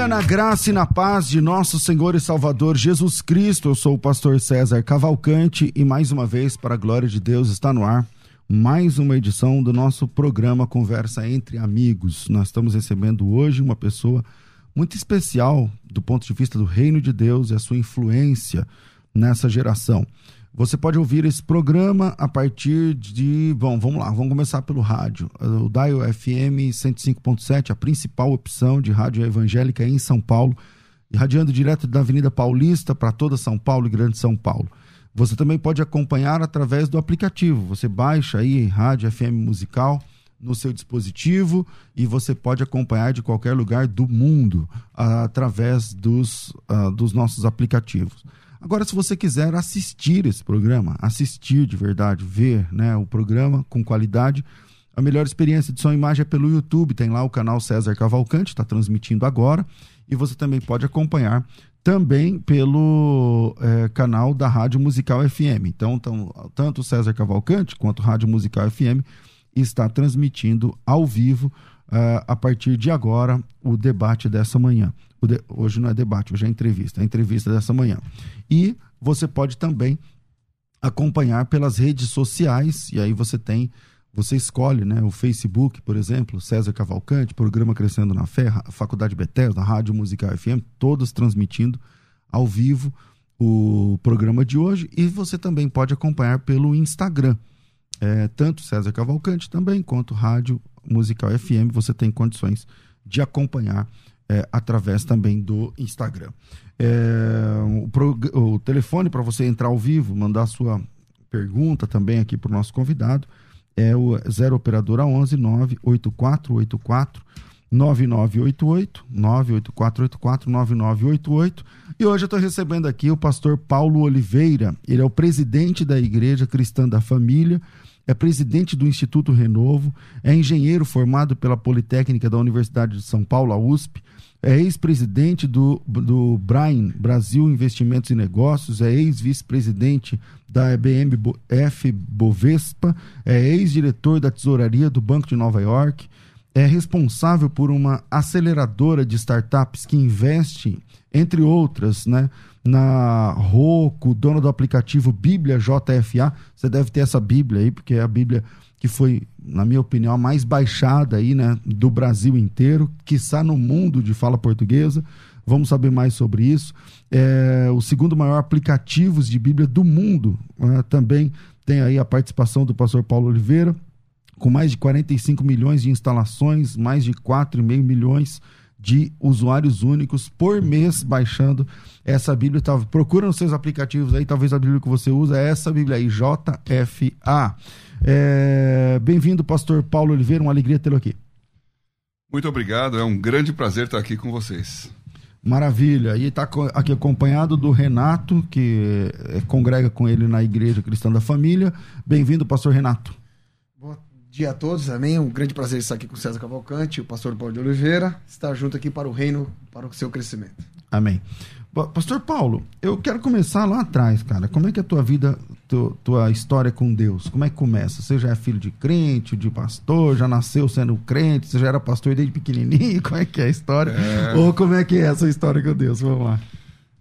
Dia na graça e na paz de nosso Senhor e Salvador Jesus Cristo. Eu sou o pastor César Cavalcante e mais uma vez, para a glória de Deus, está no ar mais uma edição do nosso programa Conversa entre Amigos. Nós estamos recebendo hoje uma pessoa muito especial do ponto de vista do reino de Deus e a sua influência nessa geração. Você pode ouvir esse programa a partir de. Bom, vamos lá, vamos começar pelo rádio. O Dial FM 105.7, a principal opção de rádio evangélica em São Paulo, irradiando direto da Avenida Paulista para toda São Paulo e Grande São Paulo. Você também pode acompanhar através do aplicativo. Você baixa aí Rádio FM Musical no seu dispositivo e você pode acompanhar de qualquer lugar do mundo através dos, uh, dos nossos aplicativos. Agora, se você quiser assistir esse programa, assistir de verdade, ver né, o programa com qualidade, a melhor experiência de e imagem é pelo YouTube. Tem lá o canal César Cavalcante, está transmitindo agora. E você também pode acompanhar também pelo é, canal da Rádio Musical FM. Então, tão, tanto César Cavalcante quanto Rádio Musical FM está transmitindo ao vivo uh, a partir de agora o debate dessa manhã. De... Hoje não é debate, hoje é entrevista, é a entrevista dessa manhã. E você pode também acompanhar pelas redes sociais, e aí você tem, você escolhe, né, o Facebook, por exemplo, César Cavalcante, Programa Crescendo na Fé, Faculdade Bethesda, Rádio Musical FM, todos transmitindo ao vivo o programa de hoje, e você também pode acompanhar pelo Instagram. É, tanto César Cavalcante também, quanto Rádio Musical FM, você tem condições de acompanhar é, através também do Instagram. É, o, pro, o, telefone para você entrar ao vivo, mandar sua pergunta também aqui para o nosso convidado é o 0 operadora 11 98484 9988 98484 9988 e hoje eu estou recebendo aqui o pastor Paulo Oliveira. Ele é o presidente da Igreja Cristã da Família é presidente do Instituto Renovo, é engenheiro formado pela Politécnica da Universidade de São Paulo, a USP, é ex-presidente do, do Brain, Brasil Investimentos e Negócios, é ex-vice-presidente da BMF Bovespa, é ex-diretor da tesouraria do Banco de Nova York, é responsável por uma aceleradora de startups que investe, entre outras, né, na Roku, dono do aplicativo Bíblia JFA. Você deve ter essa Bíblia aí, porque é a Bíblia que foi, na minha opinião, a mais baixada aí, né, do Brasil inteiro, está no mundo de fala portuguesa. Vamos saber mais sobre isso. É o segundo maior aplicativo de Bíblia do mundo. Né? Também tem aí a participação do pastor Paulo Oliveira, com mais de 45 milhões de instalações, mais de 4,5 milhões de usuários únicos por mês baixando essa Bíblia. Tá, procura nos seus aplicativos aí, talvez a Bíblia que você usa é essa Bíblia aí, JFA. É, Bem-vindo, pastor Paulo Oliveira, uma alegria tê-lo aqui. Muito obrigado, é um grande prazer estar aqui com vocês. Maravilha. E está aqui acompanhado do Renato, que é, congrega com ele na Igreja Cristã da Família. Bem-vindo, pastor Renato dia a todos, amém. Um grande prazer estar aqui com o César Cavalcante, o pastor Paulo de Oliveira, estar junto aqui para o reino, para o seu crescimento. Amém. Pastor Paulo, eu quero começar lá atrás, cara. Como é que é a tua vida, tua, tua história com Deus? Como é que começa? Você já é filho de crente, de pastor, já nasceu sendo crente, você já era pastor desde pequenininho? Como é que é a história? É... Ou como é que é essa história com Deus? Vamos lá.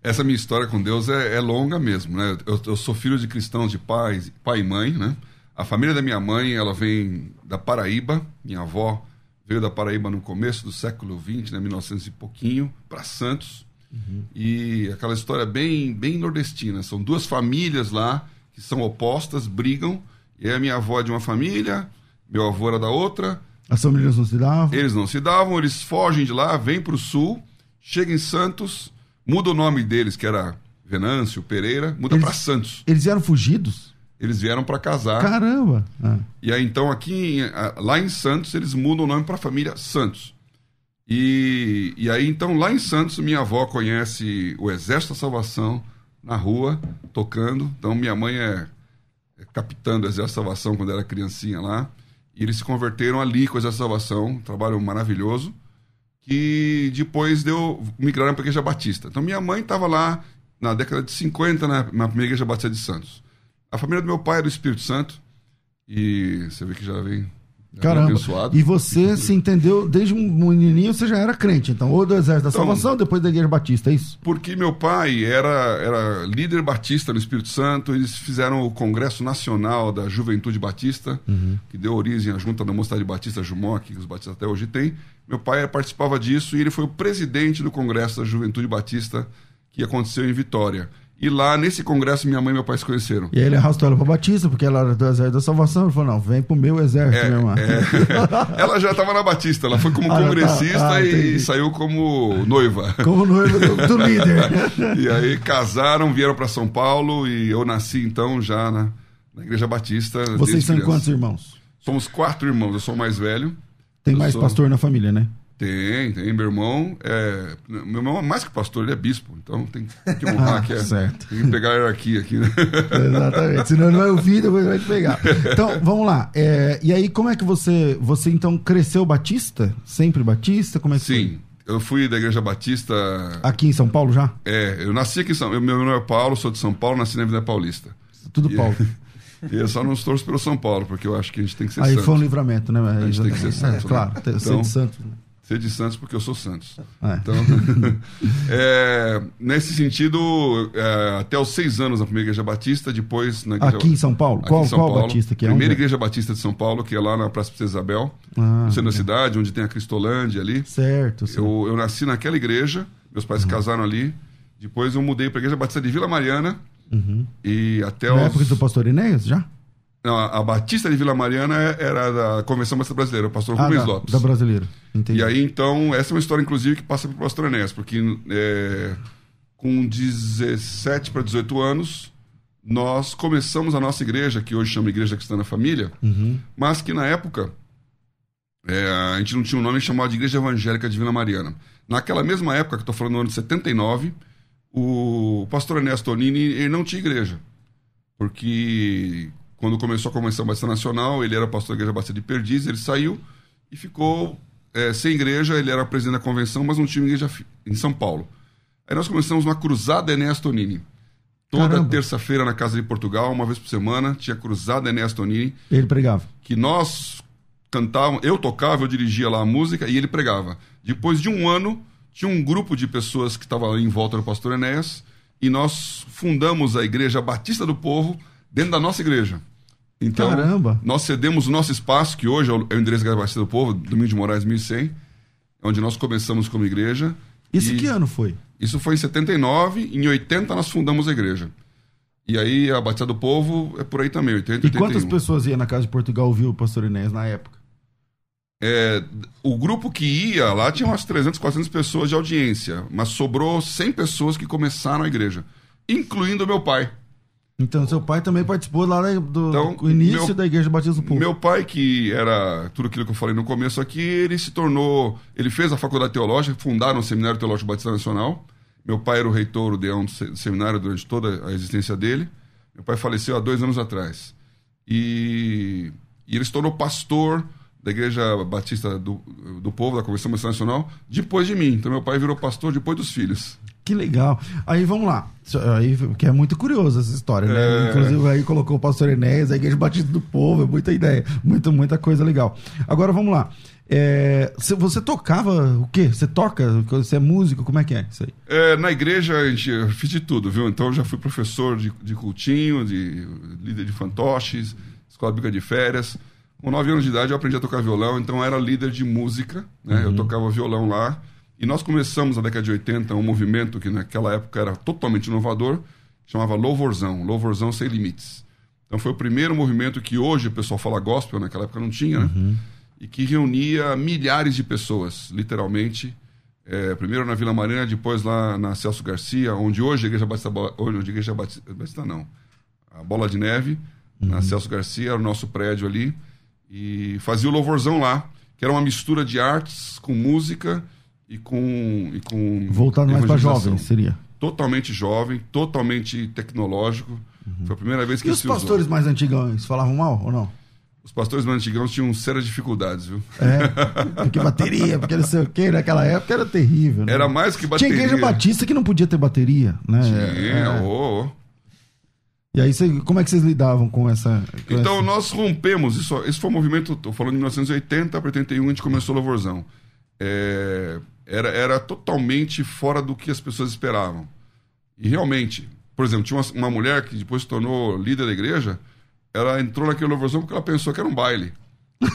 Essa minha história com Deus é, é longa mesmo, né? Eu, eu, sou filho de cristãos de pais, pai e mãe, né? A família da minha mãe, ela vem da Paraíba. Minha avó veio da Paraíba no começo do século XX, né, 1900 e pouquinho, para Santos. Uhum. E aquela história bem, bem nordestina. São duas famílias lá que são opostas, brigam. E a minha avó é de uma família, meu avô era da outra. As famílias não se davam? Eles não se davam, eles fogem de lá, vêm para o sul, chegam em Santos, muda o nome deles, que era Venâncio, Pereira, muda para Santos. Eles eram fugidos? Eles vieram para casar. Caramba! Ah. E aí, então, aqui lá em Santos, eles mudam o nome para a família Santos. E, e aí, então, lá em Santos, minha avó conhece o Exército da Salvação na rua, tocando. Então, minha mãe é, é capitã do Exército da Salvação quando era criancinha lá. E eles se converteram ali com o Exército da Salvação, um trabalho maravilhoso. Que depois deu migraram para a Igreja Batista. Então, minha mãe estava lá na década de 50, na, na primeira Igreja Batista de Santos. A família do meu pai é do Espírito Santo. E você vê que já vem, Caramba. abençoado. E você se entendeu desde um menininho, você já era crente, então, ou do Exército da Então- Salvação, depois da Igreja Batista, é isso? Porque meu pai era, era líder batista no Espírito Santo, eles fizeram o Congresso Nacional da Juventude Batista, que deu origem à Junta da Mocidade Batista Jumoc, que os batistas até hoje têm. Meu pai participava disso e ele foi o presidente do Congresso da Juventude Batista que aconteceu em Vitória. E lá, nesse congresso, minha mãe e meu pai se conheceram. E aí ele arrastou ela pra Batista, porque ela era do Exército da Salvação. Ele falou: não, vem pro meu exército, minha irmã. É, ela já estava na Batista, ela foi como Ah, tá. congressista Ah, e saiu como noiva. Como noiva do, do líder. E aí casaram, vieram para São Paulo e eu nasci então já na, na Igreja Batista. Vocês são criança. quantos irmãos? Somos quatro irmãos, eu sou o mais velho. Tem Eu mais sou- pastor na família, né? Tem, tem. Meu irmão é. Meu irmão é mais que pastor, ele é bispo. Então tem que honrar Ah, aqui. é- certo. Tem que pegar a hierarquia aqui, né? Exatamente. Senão ele vai ouvir, depois vai te pegar. Então, vamos lá. É, e aí, como é que você. Você então cresceu batista? Sempre batista? Como é que Sim. Eu fui da Igreja Batista. foi? Aqui em São Paulo já? É, eu nasci aqui em São Meu nome é Paulo, sou de São Paulo, nasci na Vida Paulista. Tudo E- Paulo. E eu só não torço pelo São Paulo, porque eu acho que a gente tem que ser Aí santo. foi um livramento, né? A gente tem que ser É, santo, né? claro, ser Então- de santo. Ser de Santos porque eu sou Santos. É. Então, é, nesse sentido, é, até os seis anos na primeira igreja batista, depois na igreja, Aqui em São Paulo? qual São qual Paulo, batista que é? Primeira Onde é? igreja batista de São Paulo, que é lá na Praça Princesa Isabel, Ah, no centro da cidade, onde tem a Cristolândia ali. Certo, certo. Eu, eu nasci naquela igreja, meus pais se Uhum. casaram ali. Depois eu mudei para a igreja batista de Vila Mariana. E até Na os... Uhum. época do pastor Enéas, já? Não, a Batista de Vila Mariana era da Convenção Batista Brasileira, o pastor Ah, Rubens da, Lopes. da brasileira. Entendi. E aí, então, essa é uma história, inclusive, que passa pelo pastor Enéas, porque é, com 17 para 18 anos, nós começamos a nossa igreja, que hoje chama Igreja Cristã na Família, Uhum. mas que na época é, a gente não tinha um nome chamado de Igreja Evangélica de Vila Mariana. Naquela mesma época, que estou falando no ano de 79, o pastor Enéas Tonini ele não tinha igreja. Porque quando começou a Convenção Batista Nacional, ele era pastor da Igreja Batista de Perdiz, ele saiu e ficou é, sem igreja, ele era presidente da convenção, mas não tinha igreja em São Paulo. Aí nós começamos uma cruzada Enéas Tonini. Toda terça-feira na Casa de Portugal, uma vez por semana, tinha cruzada Enéas Tonini Ele pregava. que nós cantávamos, eu tocava, eu dirigia lá a música e ele pregava. Depois de um ano, tinha um grupo de pessoas que estava em volta do pastor Enéas e nós fundamos a Igreja Batista do Povo dentro da nossa igreja. Então, Caramba. nós cedemos o nosso espaço, que hoje é o é endereço da Batista do Povo, Domingo de Moraes 1100, onde nós começamos como igreja. Isso E- que ano foi? Isso foi em 79, em 80 nós fundamos a igreja. E aí a Batista do Povo é por aí também, 80, E quantas 81. pessoas iam na casa de Portugal ouvir o pastor Enéas na época? É, o grupo que ia lá tinha umas 300, 400 pessoas de audiência, mas sobrou 100 pessoas que começaram a igreja, incluindo meu pai. Então, seu pai também participou lá do, Então, do início meu- da Igreja Batista do Povo. Meu pai, que era tudo aquilo que eu falei no começo aqui, ele se tornou. Ele fez a faculdade teológica, fundaram o Seminário Teológico Batista Nacional. Meu pai era o reitor, o deão do se- seminário durante toda a existência dele. Meu pai faleceu há dois anos atrás. E, e ele se tornou pastor da Igreja Batista do, do Povo, da Convenção Batista Nacional, depois de mim. Então, meu pai virou pastor depois dos filhos. Que legal. Aí vamos lá. Aí, que é muito curioso essa história, né? É. Inclusive aí colocou o pastor Enéas, a Igreja Batista do Povo, é muita ideia, muita, muita coisa legal. Agora vamos lá. É, cê- você tocava o quê? Você toca? Você é músico? Como é que é isso aí? É, na igreja a gente, eu fiz de tudo, viu? Então eu já fui professor de, de cultinho, de líder de fantoches, escola bíblica de férias. Com nove anos de idade eu aprendi a tocar violão, então eu era líder de música, né? Eu tocava violão lá. E nós começamos na década de 80 um movimento que naquela época era totalmente inovador, chamava Louvorzão, Louvorzão Sem Limites. Então foi o primeiro movimento que hoje o pessoal fala gospel, naquela época não tinha, né? E que reunia milhares de pessoas, literalmente, é, primeiro na Vila Mariana, depois lá na Celso Garcia, onde hoje a Igreja Batista, onde a Igreja Batista, Batista não, a Bola de Neve, na Celso Garcia, era o nosso prédio ali, e fazia o louvorzão lá, que era uma mistura de artes com música e com. E com Voltado mais para jovens, seria. Totalmente jovem, totalmente tecnológico. Foi a primeira vez que Uhum. E os se usou. pastores mais antigões falavam mal ou não? Os pastores mais antigãos tinham sérias dificuldades, viu? É, porque bateria, porque não sei o que, naquela época era terrível. Né? Era mais que Tinha bateria. igreja batista que não podia ter bateria, né? Tinha, É. ô, ô. E aí, cê- como é que vocês lidavam com essa. com Então essa- nós rompemos, isso, esse foi um movimento, tô falando de 1980 para 81, a gente começou o Louvorzão. É, era, era totalmente fora do que as pessoas esperavam. E realmente, por exemplo, tinha uma, uma mulher que depois se tornou líder da igreja, ela entrou naquele Louvorzão porque ela pensou que era um baile.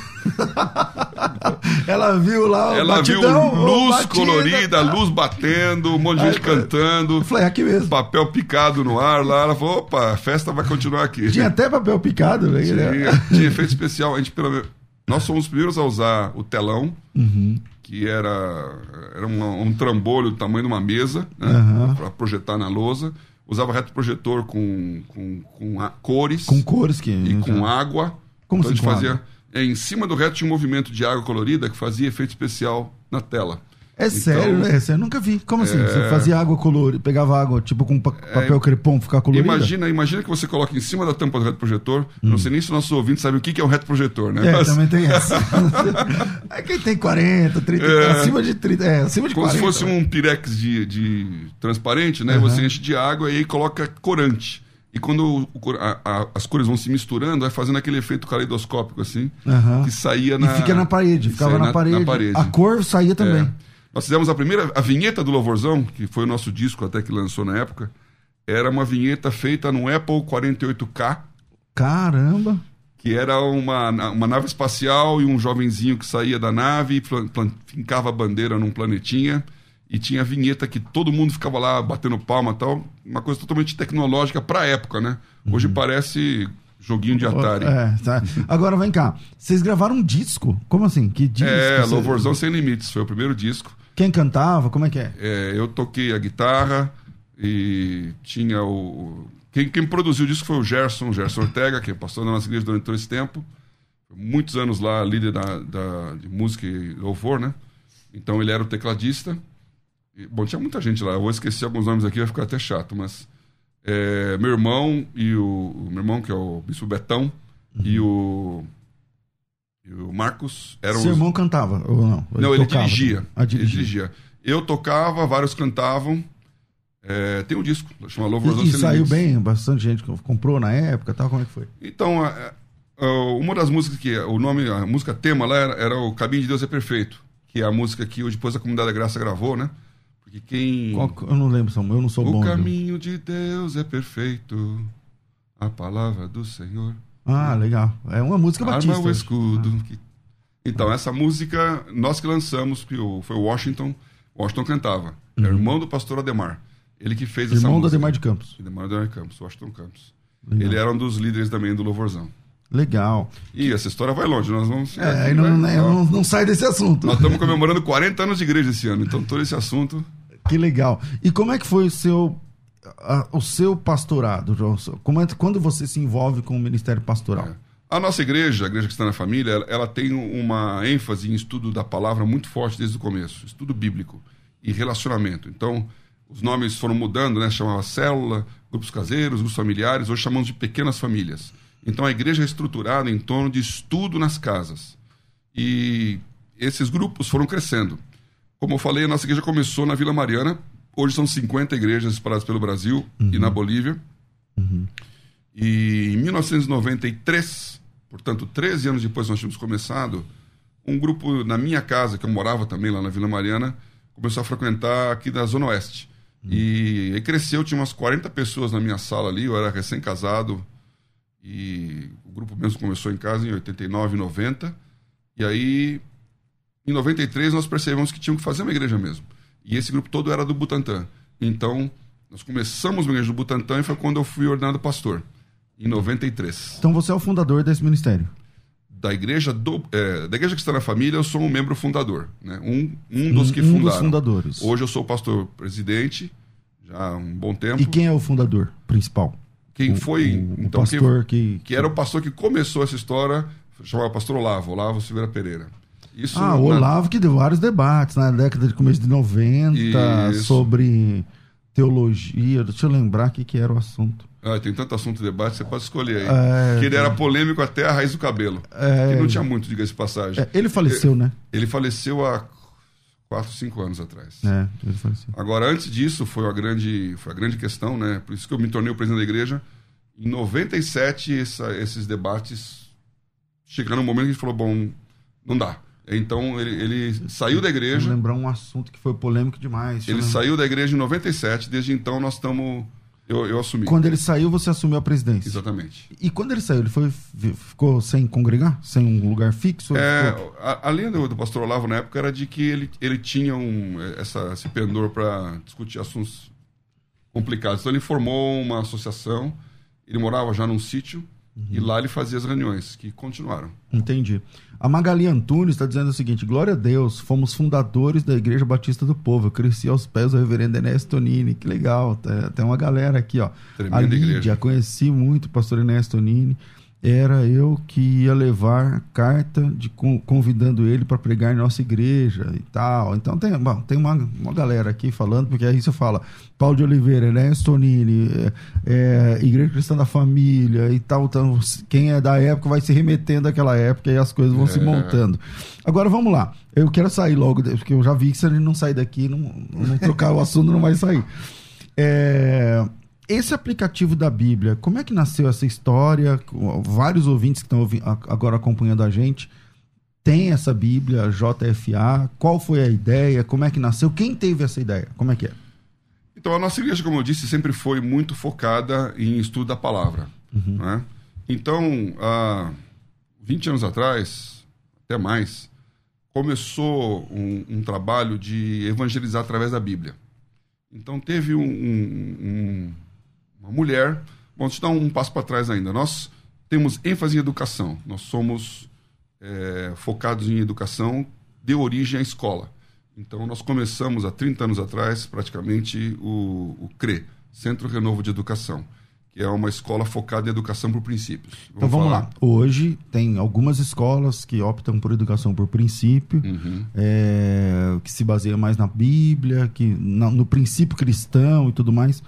Ela viu lá o ela batidão, viu luz batida, colorida, tá. luz batendo, um monte de Aí, gente cantando, falei, aqui mesmo. papel picado no ar lá. Ela falou, opa, a festa vai continuar aqui. Tinha até papel picado, né? Tinha, tinha efeito especial. A gente, pelo, nós fomos os primeiros a usar o telão, Uhum. que era, era um, um trambolho do tamanho de uma mesa, né, Aham. para projetar na lousa. Usava retroprojetor com, com, com a- cores Com cores que. e com água. Como então a gente com fazia. É, em cima do reto tinha um movimento de água colorida que fazia efeito especial na tela. É Então, sério, né? Eu nunca vi. Como assim? Você fazia água colorida, pegava água, tipo com pa- papel crepom, ficar colorida? Imagina, imagina que você coloca em cima da tampa do retroprojetor. Não sei nem se nossos ouvintes sabem o que é um retroprojetor, né? Hum. É, Mas- também tem essa. é quem tem 40, 30, É. acima de 30, é, acima de Como 40. se fosse um pirex de, de transparente, né? Aham. Você enche de água e aí coloca corante. E quando o a- a- as cores vão se misturando, vai fazendo aquele efeito caleidoscópico, assim, Aham. que saía E na. fica na parede, ficava saía na, parede. A cor saía também. É. Nós fizemos a primeira. A vinheta do Louvorzão, que foi o nosso disco até que lançou na época, era uma vinheta feita no Apple 48K, Caramba. que era uma, uma nave espacial e um jovenzinho que saía da nave, plan- plan- fincava a bandeira num planetinha e tinha a vinheta que todo mundo ficava lá batendo palma e tal. Uma coisa totalmente tecnológica pra época, né? Hoje parece joguinho de Atari. É, tá. Agora vem cá. Vocês gravaram um disco? Como assim? Que disco? É, Louvorzão Sem Limites, foi o primeiro disco. Quem cantava? Como é que é? É, eu toquei a guitarra e tinha o. Quem, quem produziu o disco foi o Gerson, Gerson Ortega, que passou na nossa igreja durante todo esse tempo. Muitos anos lá, líder da, da- de música e louvor, né? Então ele era o tecladista. E, bom, tinha muita gente lá. Eu vou esquecer alguns nomes aqui, vai ficar até chato, mas. é, meu irmão e o, o Meu irmão, que é o Bispo Betão, e o. O Marcos eram Seu os- irmão cantava ou não? não, ele dirigia. Ah, Ele dirigia. dirigia. Eu tocava, vários cantavam. É, tem um disco, chama Louvor E, e saiu bem, bastante gente comprou na época tal, como é que foi? Então, é, é, uma das músicas que o nome, a música tema lá era, era o Caminho de Deus é Perfeito, que é a música que depois a Comunidade da Graça gravou, né? Porque quem Qual eu não lembro, Samuel, eu não sou O bom. viu? caminho de Deus é perfeito, a palavra do Senhor. Ah, legal. É uma música batista. Arma o escudo. que- Então, essa música, nós que lançamos, que foi o Washington, Washington cantava. Era irmão do pastor Ademar. Ele que fez essa Uhum. Irmão do música. Ademar de Campos. Ademar Ademar Campos, Washington Campos. Legal. Ele era um dos líderes também do Louvorzão. Legal. E essa história vai longe, nós vamos... É, aí não, né, não, não sai desse assunto. Nós estamos comemorando 40 anos de igreja esse ano, então todo esse assunto... Que legal. E como é que foi o seu, a- o seu pastorado? Como é, quando você se envolve com o ministério pastoral? É. A nossa igreja, a Igreja Cristã na Família, ela, ela tem uma ênfase em estudo da palavra muito forte desde o começo. Estudo bíblico e relacionamento. Então, os nomes foram mudando, né? Chamava célula, grupos caseiros, grupos familiares, hoje chamamos de pequenas famílias. Então, a igreja é estruturada em torno de estudo nas casas. E esses grupos foram crescendo. Como eu falei, a nossa igreja começou na Vila Mariana. Hoje são 50 igrejas espalhadas pelo Brasil e na Bolívia. E em 1993, portanto, 13 anos depois nós tínhamos começado, um grupo na minha casa, que eu morava também lá na Vila Mariana, começou a frequentar aqui da Zona Oeste. E aí cresceu, tinha umas 40 pessoas na minha sala ali, eu era recém-casado. E o grupo mesmo começou em casa em 89, 90. E aí, em 93, nós percebemos que tinham que fazer uma igreja mesmo. E esse grupo todo era do Butantã. Então, nós começamos uma igreja do Butantã e foi quando eu fui ordenado pastor, em 93. Então você é o fundador desse ministério. Da igreja do, é, da igreja que está na família, eu sou um membro fundador, né? Um, um dos que um fundaram. dos fundadores. Hoje eu sou pastor presidente, já há um bom tempo. E quem é o fundador principal? Quem O- foi. o, o então, pastor quem, que, que era o pastor que começou essa história, chamava pastor Olavo, Olavo Silveira Pereira. Isso Ah, o Olavo que deu vários debates na década de começo de 90 Isso. sobre teologia. Deixa eu lembrar o que, que era o assunto. Ah, tem tanto assunto de debate, você pode escolher aí. É, que ele era polêmico até a raiz do cabelo. É. Que não tinha muito, diga-se de passagem. É, ele faleceu, né? Ele faleceu há 4, 5 anos atrás. É, ele faleceu. Agora, antes disso, foi a grande, foi a grande questão, né? Por isso que eu me tornei o presidente da igreja. Em 97, essa, esses debates chegaram um momento que a gente falou, bom, não dá. Então, ele, ele saiu da igreja. lembrar um assunto que foi polêmico demais. Ele saiu da igreja em 97. Desde então, nós estamos... Eu, eu assumi. Quando ele saiu, você assumiu a presidência. Exatamente. E quando ele saiu, ele foi, ficou sem congregar? Sem um lugar fixo? É, Ficou- a, a linha do, do pastor Olavo na época era de que ele, ele tinha um, essa, esse pendor para discutir assuntos complicados. Então ele formou uma associação, ele morava já num sítio e lá ele fazia as reuniões, que continuaram. Entendi. A Magali Antunes está dizendo o seguinte: Glória a Deus, fomos fundadores da Igreja Batista do Povo. Eu cresci aos pés do reverendo Enéas Tonini. Que legal. Tem, tem uma galera aqui, ó. Tremenda a Lídia, igreja. conheci muito o pastor Enéas Tonini. Era eu que ia levar carta de con- convidando ele para pregar em nossa igreja e tal. Então tem, bom, tem uma, uma galera aqui falando, porque aí você fala Paulo de Oliveira, Enéas Tonini, é, é, Igreja Cristã da Família e tal. Então, quem é da época vai se remetendo àquela época e as coisas vão se É. montando. Agora vamos lá. Eu quero sair logo, porque eu já vi que se ele não sair daqui, não, não trocar o assunto, não vai sair. É, esse aplicativo da Bíblia, como é que nasceu essa história? Vários ouvintes que estão agora acompanhando a gente têm essa Bíblia JFA. Qual foi a ideia? Como é que nasceu? Quem teve essa ideia? Como é que é? Então, a nossa igreja, como eu disse, sempre foi muito focada em estudo da palavra. né? Então, há 20 anos atrás, até mais, começou um, um trabalho de evangelizar através da Bíblia. Então, teve um- um- uma mulher. Bom, deixa eu dar um passo para trás ainda. Nós temos ênfase em educação. Nós somos é, focados em educação de origem à escola. Então, nós começamos há 30 anos atrás, praticamente, o, o CRE, Centro Renovo de Educação, que é uma escola focada em educação por princípios. Então vamos falar. lá. Hoje tem algumas escolas que optam por educação por princípio, Uhum. é, que se baseia mais na Bíblia, que na- no princípio cristão e tudo mais.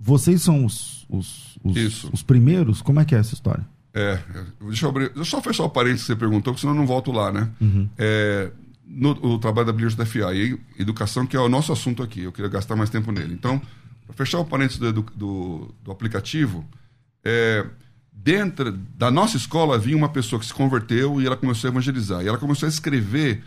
Vocês são os, os, os, os primeiros? Como é que é essa história? É, deixa eu abrir. Deixa eu só fechar o parênteses que você perguntou, porque senão eu não volto lá, né? É, no o trabalho da Bíblia FA e educação, que é o nosso assunto aqui, eu queria gastar mais tempo nele. Então, para fechar o parênteses do, do, do aplicativo, é, dentro da nossa escola vinha uma pessoa que se converteu e ela começou a evangelizar. E ela começou a escrever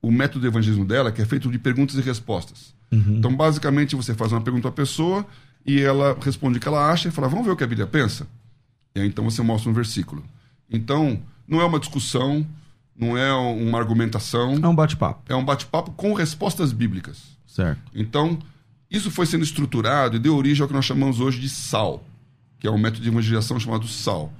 o método de evangelismo dela, que é feito de perguntas e respostas. Então, basicamente, você faz uma pergunta à pessoa e ela responde o que ela acha e fala, vamos ver o que a Bíblia pensa? E aí, então você mostra um versículo. Então, não é uma discussão, não é uma argumentação, É um bate-papo, é um bate-papo com respostas bíblicas. certo? Então, isso foi sendo estruturado e deu origem ao que nós chamamos hoje de SAL, que é um método de evangelização chamado SAL.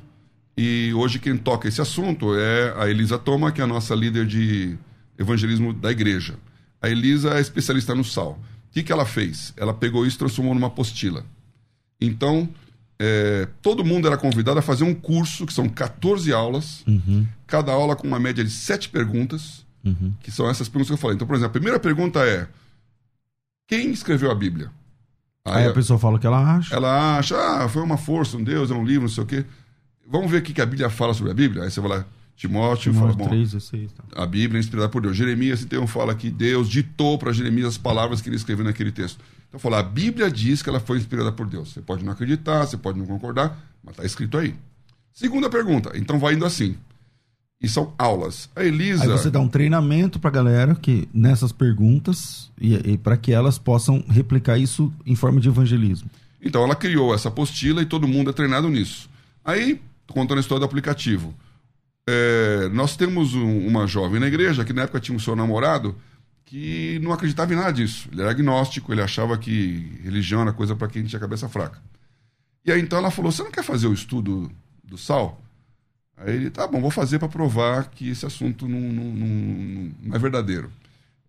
E hoje quem toca esse assunto é a Elisa Toma, que é a nossa líder de evangelismo da igreja. A Elisa é especialista no SAL. O que, que ela fez? Ela pegou isso e transformou numa apostila. Então, é, todo mundo era convidado a fazer um curso, que são 14 aulas, cada aula com uma média de 7 perguntas, que são essas perguntas que eu falei. Então, por exemplo, a primeira pergunta é: quem escreveu a Bíblia? Aí a pessoa fala o que ela acha. ela acha, ah, foi uma força, um Deus, é um livro, não sei o quê. Vamos ver o que a Bíblia fala sobre a Bíblia? Aí você vai lá, Timóteo, fala, Timóteo bom, 3, 16, tá. a Bíblia é inspirada por Deus. Jeremias, então, fala que Deus ditou para Jeremias as palavras que ele escreveu naquele texto. Então, fala, a Bíblia diz que ela foi inspirada por Deus. Você pode não acreditar, você pode não concordar, mas está escrito aí. Segunda pergunta, então vai indo assim. E são aulas. A Elisa. Aí você dá um treinamento pra galera que nessas perguntas e, e para que elas possam replicar isso em forma de evangelismo. Então, ela criou essa apostila e todo mundo é treinado nisso. Aí, contando a história do aplicativo. É, nós temos um- uma jovem na igreja que na época tinha um seu namorado que não acreditava em nada disso. Ele era agnóstico, ele achava que religião era coisa para quem tinha cabeça fraca. E aí então ela falou: Você não quer fazer o estudo do sal? Aí ele, tá bom, vou fazer para provar que esse assunto não, não- não- não é verdadeiro.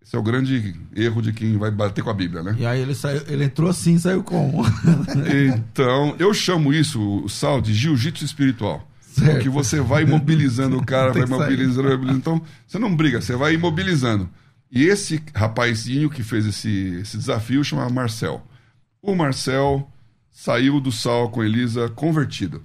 Esse é o grande erro de quem vai bater com a Bíblia, né? E aí ele, saiu, ele entrou assim saiu como? Então, eu chamo isso, Sal, de jiu-jitsu espiritual. Certo. Porque você vai imobilizando o cara, vai imobilizando, imobilizando. Então, você não briga, você vai imobilizando. E esse rapazinho que fez esse, esse desafio chama Marcel. O Marcel saiu do Sal com Elisa convertido.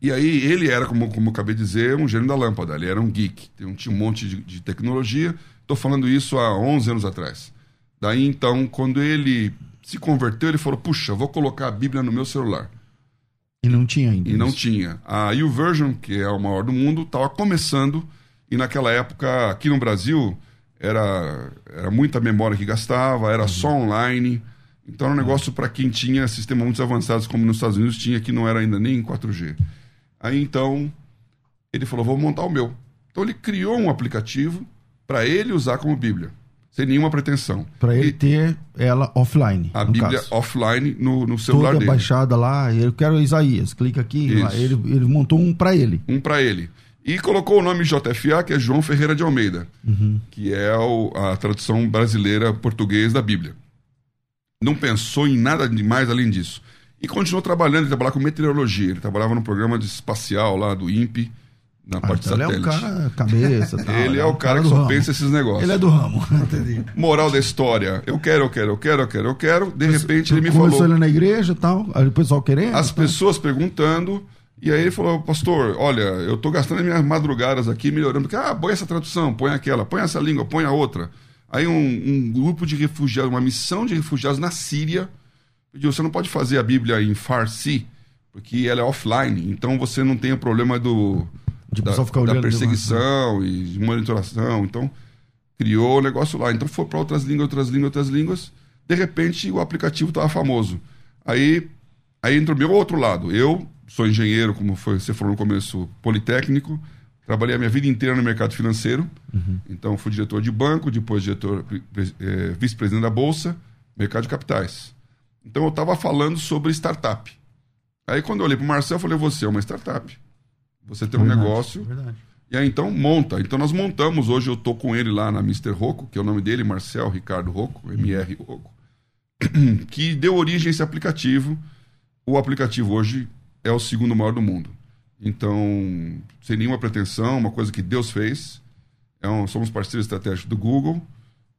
E aí ele era, como, como eu acabei de dizer, um gênio da lâmpada. Ele era um geek. Tinha um monte de, de tecnologia. Estou falando isso há 11 anos atrás. Daí, então, quando ele se converteu, ele falou, puxa, vou colocar a Bíblia no meu celular. E não tinha ainda. E não isso. tinha. A YouVersion, que é o maior do mundo, estava começando. E naquela época, aqui no Brasil, era, era muita memória que gastava, era só online. Então era um negócio para quem tinha sistemas muito avançados, como nos Estados Unidos tinha, que não era ainda nem em 4G. Aí então, ele falou: vou montar o meu. Então ele criou um aplicativo para ele usar como Bíblia, sem nenhuma pretensão. Pra ele E ter ela offline. a Bíblia caso. offline no, no celular Toda dele. baixada lá, eu quero Isaías, clica aqui, lá. Ele, ele montou um pra ele. um para ele. E colocou o nome JFA, que é João Ferreira de Almeida, que é o- a tradução brasileira português da Bíblia. Não pensou em nada demais além disso. E continuou trabalhando, ele trabalhava com meteorologia, ele trabalhava no programa de espacial lá do INPE, na Ah, parte então ele é satélite. um cara cabeça. Tal, Ele é o cara que do só ramo. pensa esses negócios. Ele é do ramo. Entendi. Moral da história, eu quero, eu quero, eu quero, eu quero, eu quero. De repente ele me Começou falou. ele na igreja e tal, aí o pessoal querendo. as tal. pessoas perguntando, e aí ele falou, pastor, olha, eu tô gastando as minhas madrugadas aqui melhorando, porque, ah, põe essa tradução, põe aquela, põe essa língua, põe a outra. Aí um, um grupo de refugiados, uma missão de refugiados na Síria, pediu, você não pode fazer a Bíblia em Farsi, porque ela é offline, então você não tem o problema do... De da, ficar da olhando, perseguição e de monitoração, então criou o negócio lá. Então foi para outras línguas, outras línguas, outras línguas. De repente o aplicativo estava famoso. Aí, aí entra o meu outro lado. Eu sou engenheiro, como foi, você falou no começo, politécnico. Trabalhei a minha vida inteira no mercado financeiro. Então fui diretor de banco, depois diretor, eh, vice-presidente da bolsa, mercado de capitais. Então eu estava falando sobre startup. Aí quando eu olhei para o Marcel, eu falei: você é uma startup. Você tem um Verdade, negócio. Verdade. E aí então monta. Então nós montamos, hoje eu tô com ele lá na Mr. Rocco, que é o nome dele, Marcel Ricardo Rocco, MR Rocco, que deu origem a esse aplicativo. O aplicativo hoje é o segundo maior do mundo. Então, sem nenhuma pretensão, uma coisa que Deus fez. É um- somos parceiros estratégicos do Google.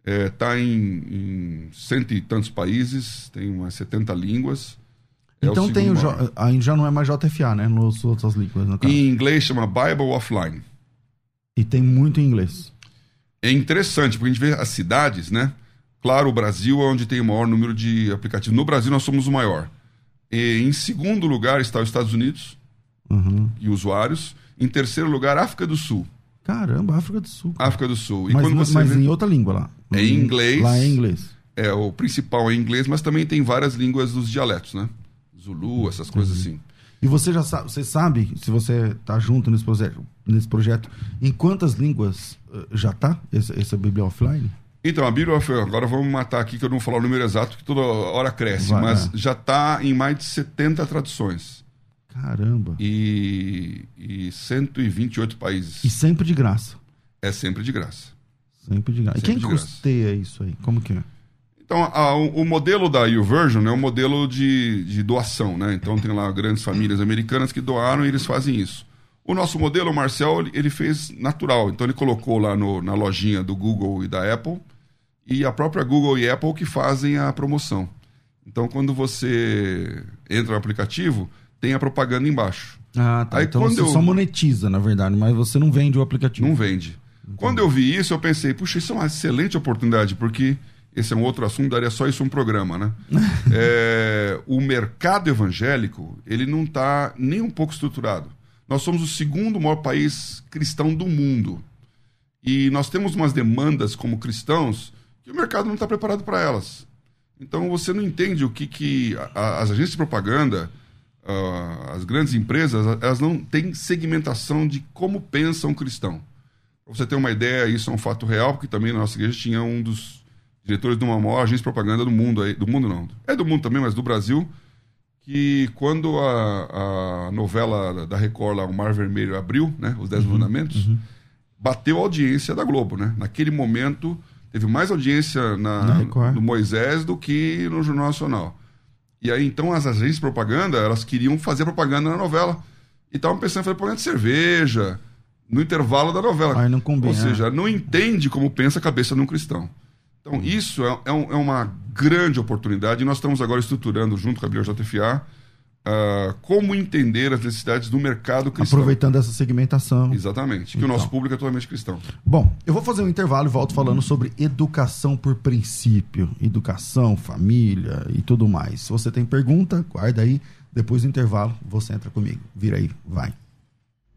Está em, em cento e tantos países, tem umas 70 línguas. É Então tem o. J- aí já não é mais JFA, né? Nas outras línguas, no caso. Em inglês chama Bible Offline. E tem muito em inglês. É interessante, porque a gente vê as cidades, né? Claro, o Brasil é onde tem o maior número de aplicativos. No Brasil, nós somos o maior. E, em segundo lugar está os Estados Unidos Uhum. e usuários. Em terceiro lugar, África do Sul. Caramba, África do Sul. África do Sul. E mas quando você mas vê- em outra língua lá. É em inglês. Lá é inglês. é o principal é inglês, mas também tem várias línguas dos dialetos, né? Zulu, essas coisas Uhum. assim. E você já sabe, você sabe, se você tá junto nesse projeto, nesse projeto em quantas línguas eh, já tá esse, essa Bíblia offline? Então, a Bíblia, agora vamos matar aqui, que eu não vou falar o número exato, que toda hora cresce, Vai, mas é. já está em mais de 70 traduções. Caramba. E, e 128 países. E sempre de graça. É sempre de graça. Sempre de graça. E Sempre quem de graça. custeia isso aí? Como que é? Então, a- o, o modelo da YouVersion é um modelo de, de doação, né? Então, tem lá grandes famílias americanas que doaram e eles fazem isso. O nosso modelo, o Marcel, ele, fez natural. Então, ele colocou lá no- na lojinha do Google e da Apple e a própria Google e Apple que fazem a promoção. Então, quando você entra no aplicativo, tem a propaganda embaixo. Ah, tá. Aí então você eu- só monetiza, na verdade, mas você não vende o aplicativo. Não vende. Quando eu vi isso, eu pensei, puxa, isso é uma excelente oportunidade, porque esse é um outro assunto, daria só isso um programa, né? É, o mercado evangélico, ele não está nem um pouco estruturado. Nós somos o segundo maior país cristão do mundo. E nós temos umas demandas como cristãos que o mercado não está preparado para elas. Então você não entende o que, que a- as agências de propaganda, ah, as grandes empresas, elas não têm segmentação de como pensa um cristão. Pra você ter uma ideia, isso é um fato real, porque também na nossa igreja tinha um dos diretores de uma maior agência de propaganda do mundo, aí, do mundo não, é do mundo também, mas do Brasil, que quando a, a novela da Record, lá, o Mar Vermelho, abriu, né, os Dez Mandamentos, bateu a audiência da Globo, né? Naquele momento, teve mais audiência na, no Moisés do que no Jornal Nacional. E aí, então, as agências de propaganda, elas queriam fazer propaganda na novela. E estavam pensando em fazer propaganda de cerveja, no intervalo da novela. Aí não combina. Ou seja, não entende como pensa a cabeça de um cristão. Então, isso é, é um- é uma grande oportunidade. E nós estamos agora estruturando, junto com a BioJFA, ah, como entender as necessidades do mercado cristão. Aproveitando essa segmentação. Exatamente. Que o nosso público é totalmente cristão. Bom, eu vou fazer um intervalo e volto falando sobre educação por princípio. Educação, família e tudo mais. Se você tem pergunta, guarda aí. Depois do intervalo, você entra comigo. Vira aí, vai.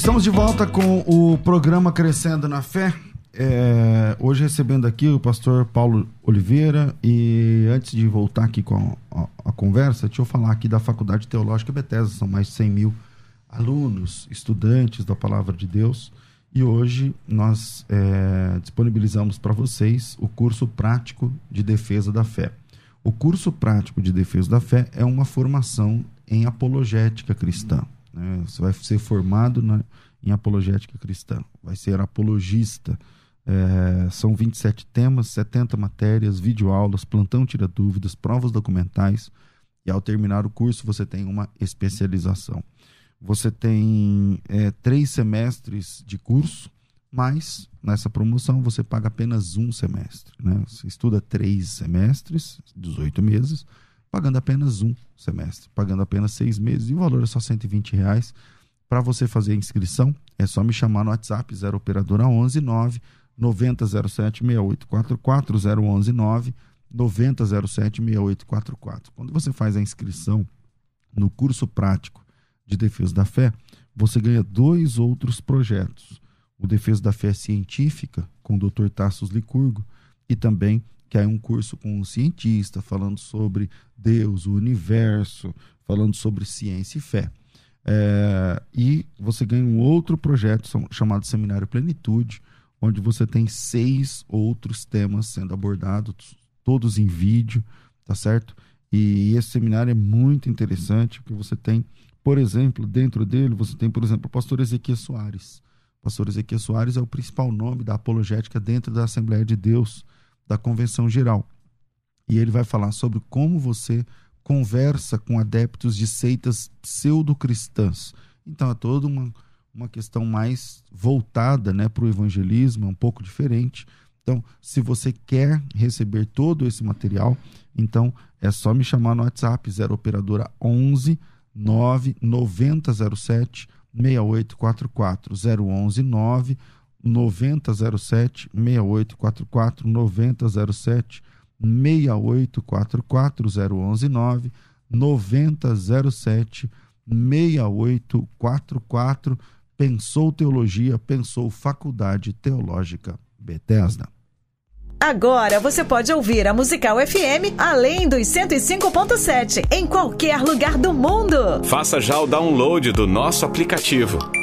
Estamos de volta com o programa Crescendo na Fé. É, hoje recebendo aqui o pastor Paulo Oliveira e antes de voltar aqui com a, a- a conversa, deixa eu falar aqui da Faculdade Teológica Bethesda, são mais de 100 mil alunos, estudantes da Palavra de Deus e hoje nós é, disponibilizamos para vocês o curso prático de defesa da fé. O curso prático de defesa da fé é uma formação em apologética cristã. Né? Você vai ser formado na- em apologética cristã, vai ser apologista. É, são 27 temas, 70 matérias, videoaulas, plantão tira dúvidas, provas documentais. E ao terminar o curso, você tem uma especialização. Você tem é, três semestres de curso, mas nessa promoção você paga apenas um semestre. Né? Você estuda três semestres, 18 meses, pagando apenas um semestre, pagando apenas seis meses, e o valor é só 120 reais. Para você fazer a inscrição, é só me chamar no WhatsApp 0 operadora 11 9 9007 6844 011 9 9007 6844. Quando você faz a inscrição no curso prático de Defesa da Fé, você ganha dois outros projetos. O Defesa da Fé Científica, com o Dr. Tassos Licurgo, e também que é um curso com um cientista falando sobre Deus, o universo, falando sobre ciência e fé. É, e você ganha um outro projeto chamado Seminário Plenitude, onde você tem seis outros temas sendo abordados, todos em vídeo, tá certo? E esse seminário é muito interessante, porque você tem, por exemplo, dentro dele, você tem, por exemplo, o pastor Ezequiel Soares. O pastor Ezequiel Soares é o principal nome da apologética dentro da Assembleia de Deus, da Convenção Geral. E ele vai falar sobre como você conversa com adeptos de seitas pseudo-cristãs. Então é toda uma, uma questão mais voltada né, para o evangelismo, é um pouco diferente. Então, se você quer receber todo esse material, então é só me chamar no WhatsApp 0 operadora 11 9 9007 6844 011 9 9007 6844 9007 6844 011 9 9007 6844 Pensou Teologia, pensou Faculdade Teológica Bethesda. Agora você pode ouvir a Musical FM além dos 105.7 em qualquer lugar do mundo. Faça já o download do nosso aplicativo.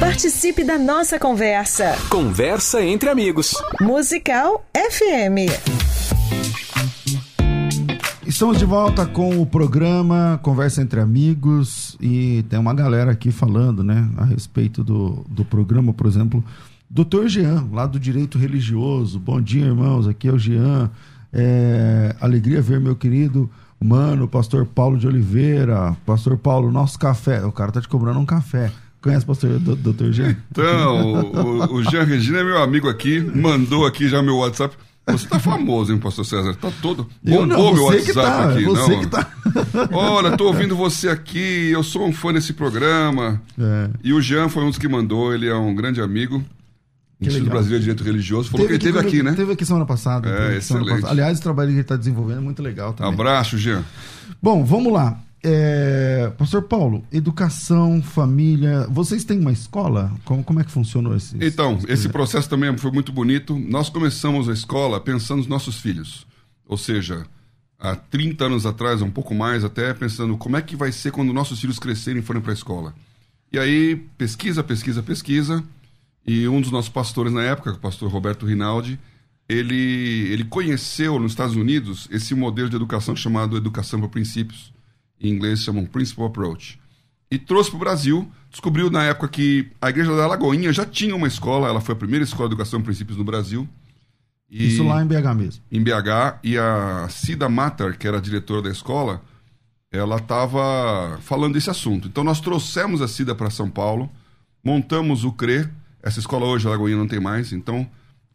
Participe da nossa conversa. Conversa entre amigos. Musical FM. Estamos de volta com o programa Conversa entre Amigos e tem uma galera aqui falando, né, a respeito do, do programa, por exemplo, Doutor Jean, lá do Direito Religioso. Bom dia, irmãos. Aqui é o Jean. É, alegria ver meu querido mano, pastor Paulo de Oliveira. Pastor Paulo, nosso café. O cara tá te cobrando um café. Conhece o pastor doutor Jean? Então, o, o Jean Regina é meu amigo aqui, mandou aqui já meu WhatsApp. Você tá famoso, hein, pastor César? Tá todo. Não, Bombou meu WhatsApp tá, aqui, você não? que tá. Olha, tô ouvindo você aqui, eu sou um fã desse programa. É. E o Jean foi um dos que mandou, ele é um grande amigo. Instituto legal. Brasileiro de Direito Religioso. Falou que ele esteve aqui, né? Teve aqui semana passada. É, teve semana excelente. passada. Aliás, o trabalho que ele está desenvolvendo é muito legal também. Abraço, Jean. Bom, vamos lá. É, Pastor Paulo, educação, família. Vocês têm uma escola? Como, como é que funcionou esse? Então, esse processo também foi muito bonito. Nós começamos a escola pensando nos nossos filhos. Ou seja, há 30 anos atrás, um pouco mais até, pensando como é que vai ser quando nossos filhos crescerem e forem para a escola. E aí, pesquisa, pesquisa, pesquisa. E um dos nossos pastores na época, o pastor Roberto Rinaldi, ele, ele conheceu nos Estados Unidos esse modelo de educação chamado Educação por Princípios. Em inglês chamam Principal Approach. E trouxe para o Brasil. Descobriu na época que a Igreja da Lagoinha já tinha uma escola, ela foi a primeira escola de educação por princípios no Brasil. E Isso lá em BH mesmo. em BH e a Cida Matar, que era a diretora da escola, ela estava falando desse assunto. Então nós trouxemos a Cida para São Paulo, montamos o CRE. Essa escola hoje, a Lagoinha, não tem mais. Então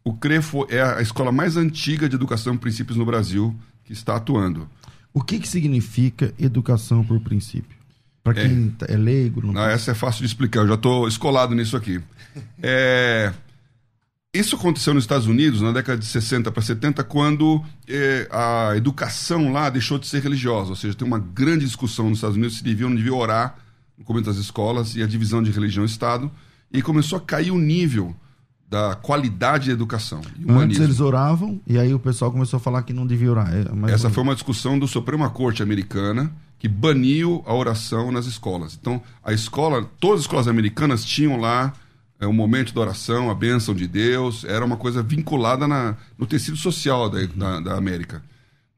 o CRE foi, é a escola mais antiga de educação por princípios no Brasil que está atuando. O que, que significa educação por princípio? Para quem tá- é leigo, não Ah, essa é fácil de explicar, eu já estou escolado nisso aqui. É, Isso aconteceu nos Estados Unidos na década de 60 para 70, quando é, a educação lá deixou de ser religiosa. Ou seja, tem uma grande discussão nos Estados Unidos se devia ou não devia orar no começo das escolas e a divisão de religião e Estado. E começou a cair o nível da qualidade da educação. Antes eles oravam e aí o pessoal começou a falar que não devia orar. É, mas- Essa foi uma discussão do Suprema Corte americana que baniu a oração nas escolas. Então, a escola, todas as escolas americanas tinham lá é, um momento da oração, a bênção de Deus, era uma coisa vinculada na, no tecido social da, da, da América.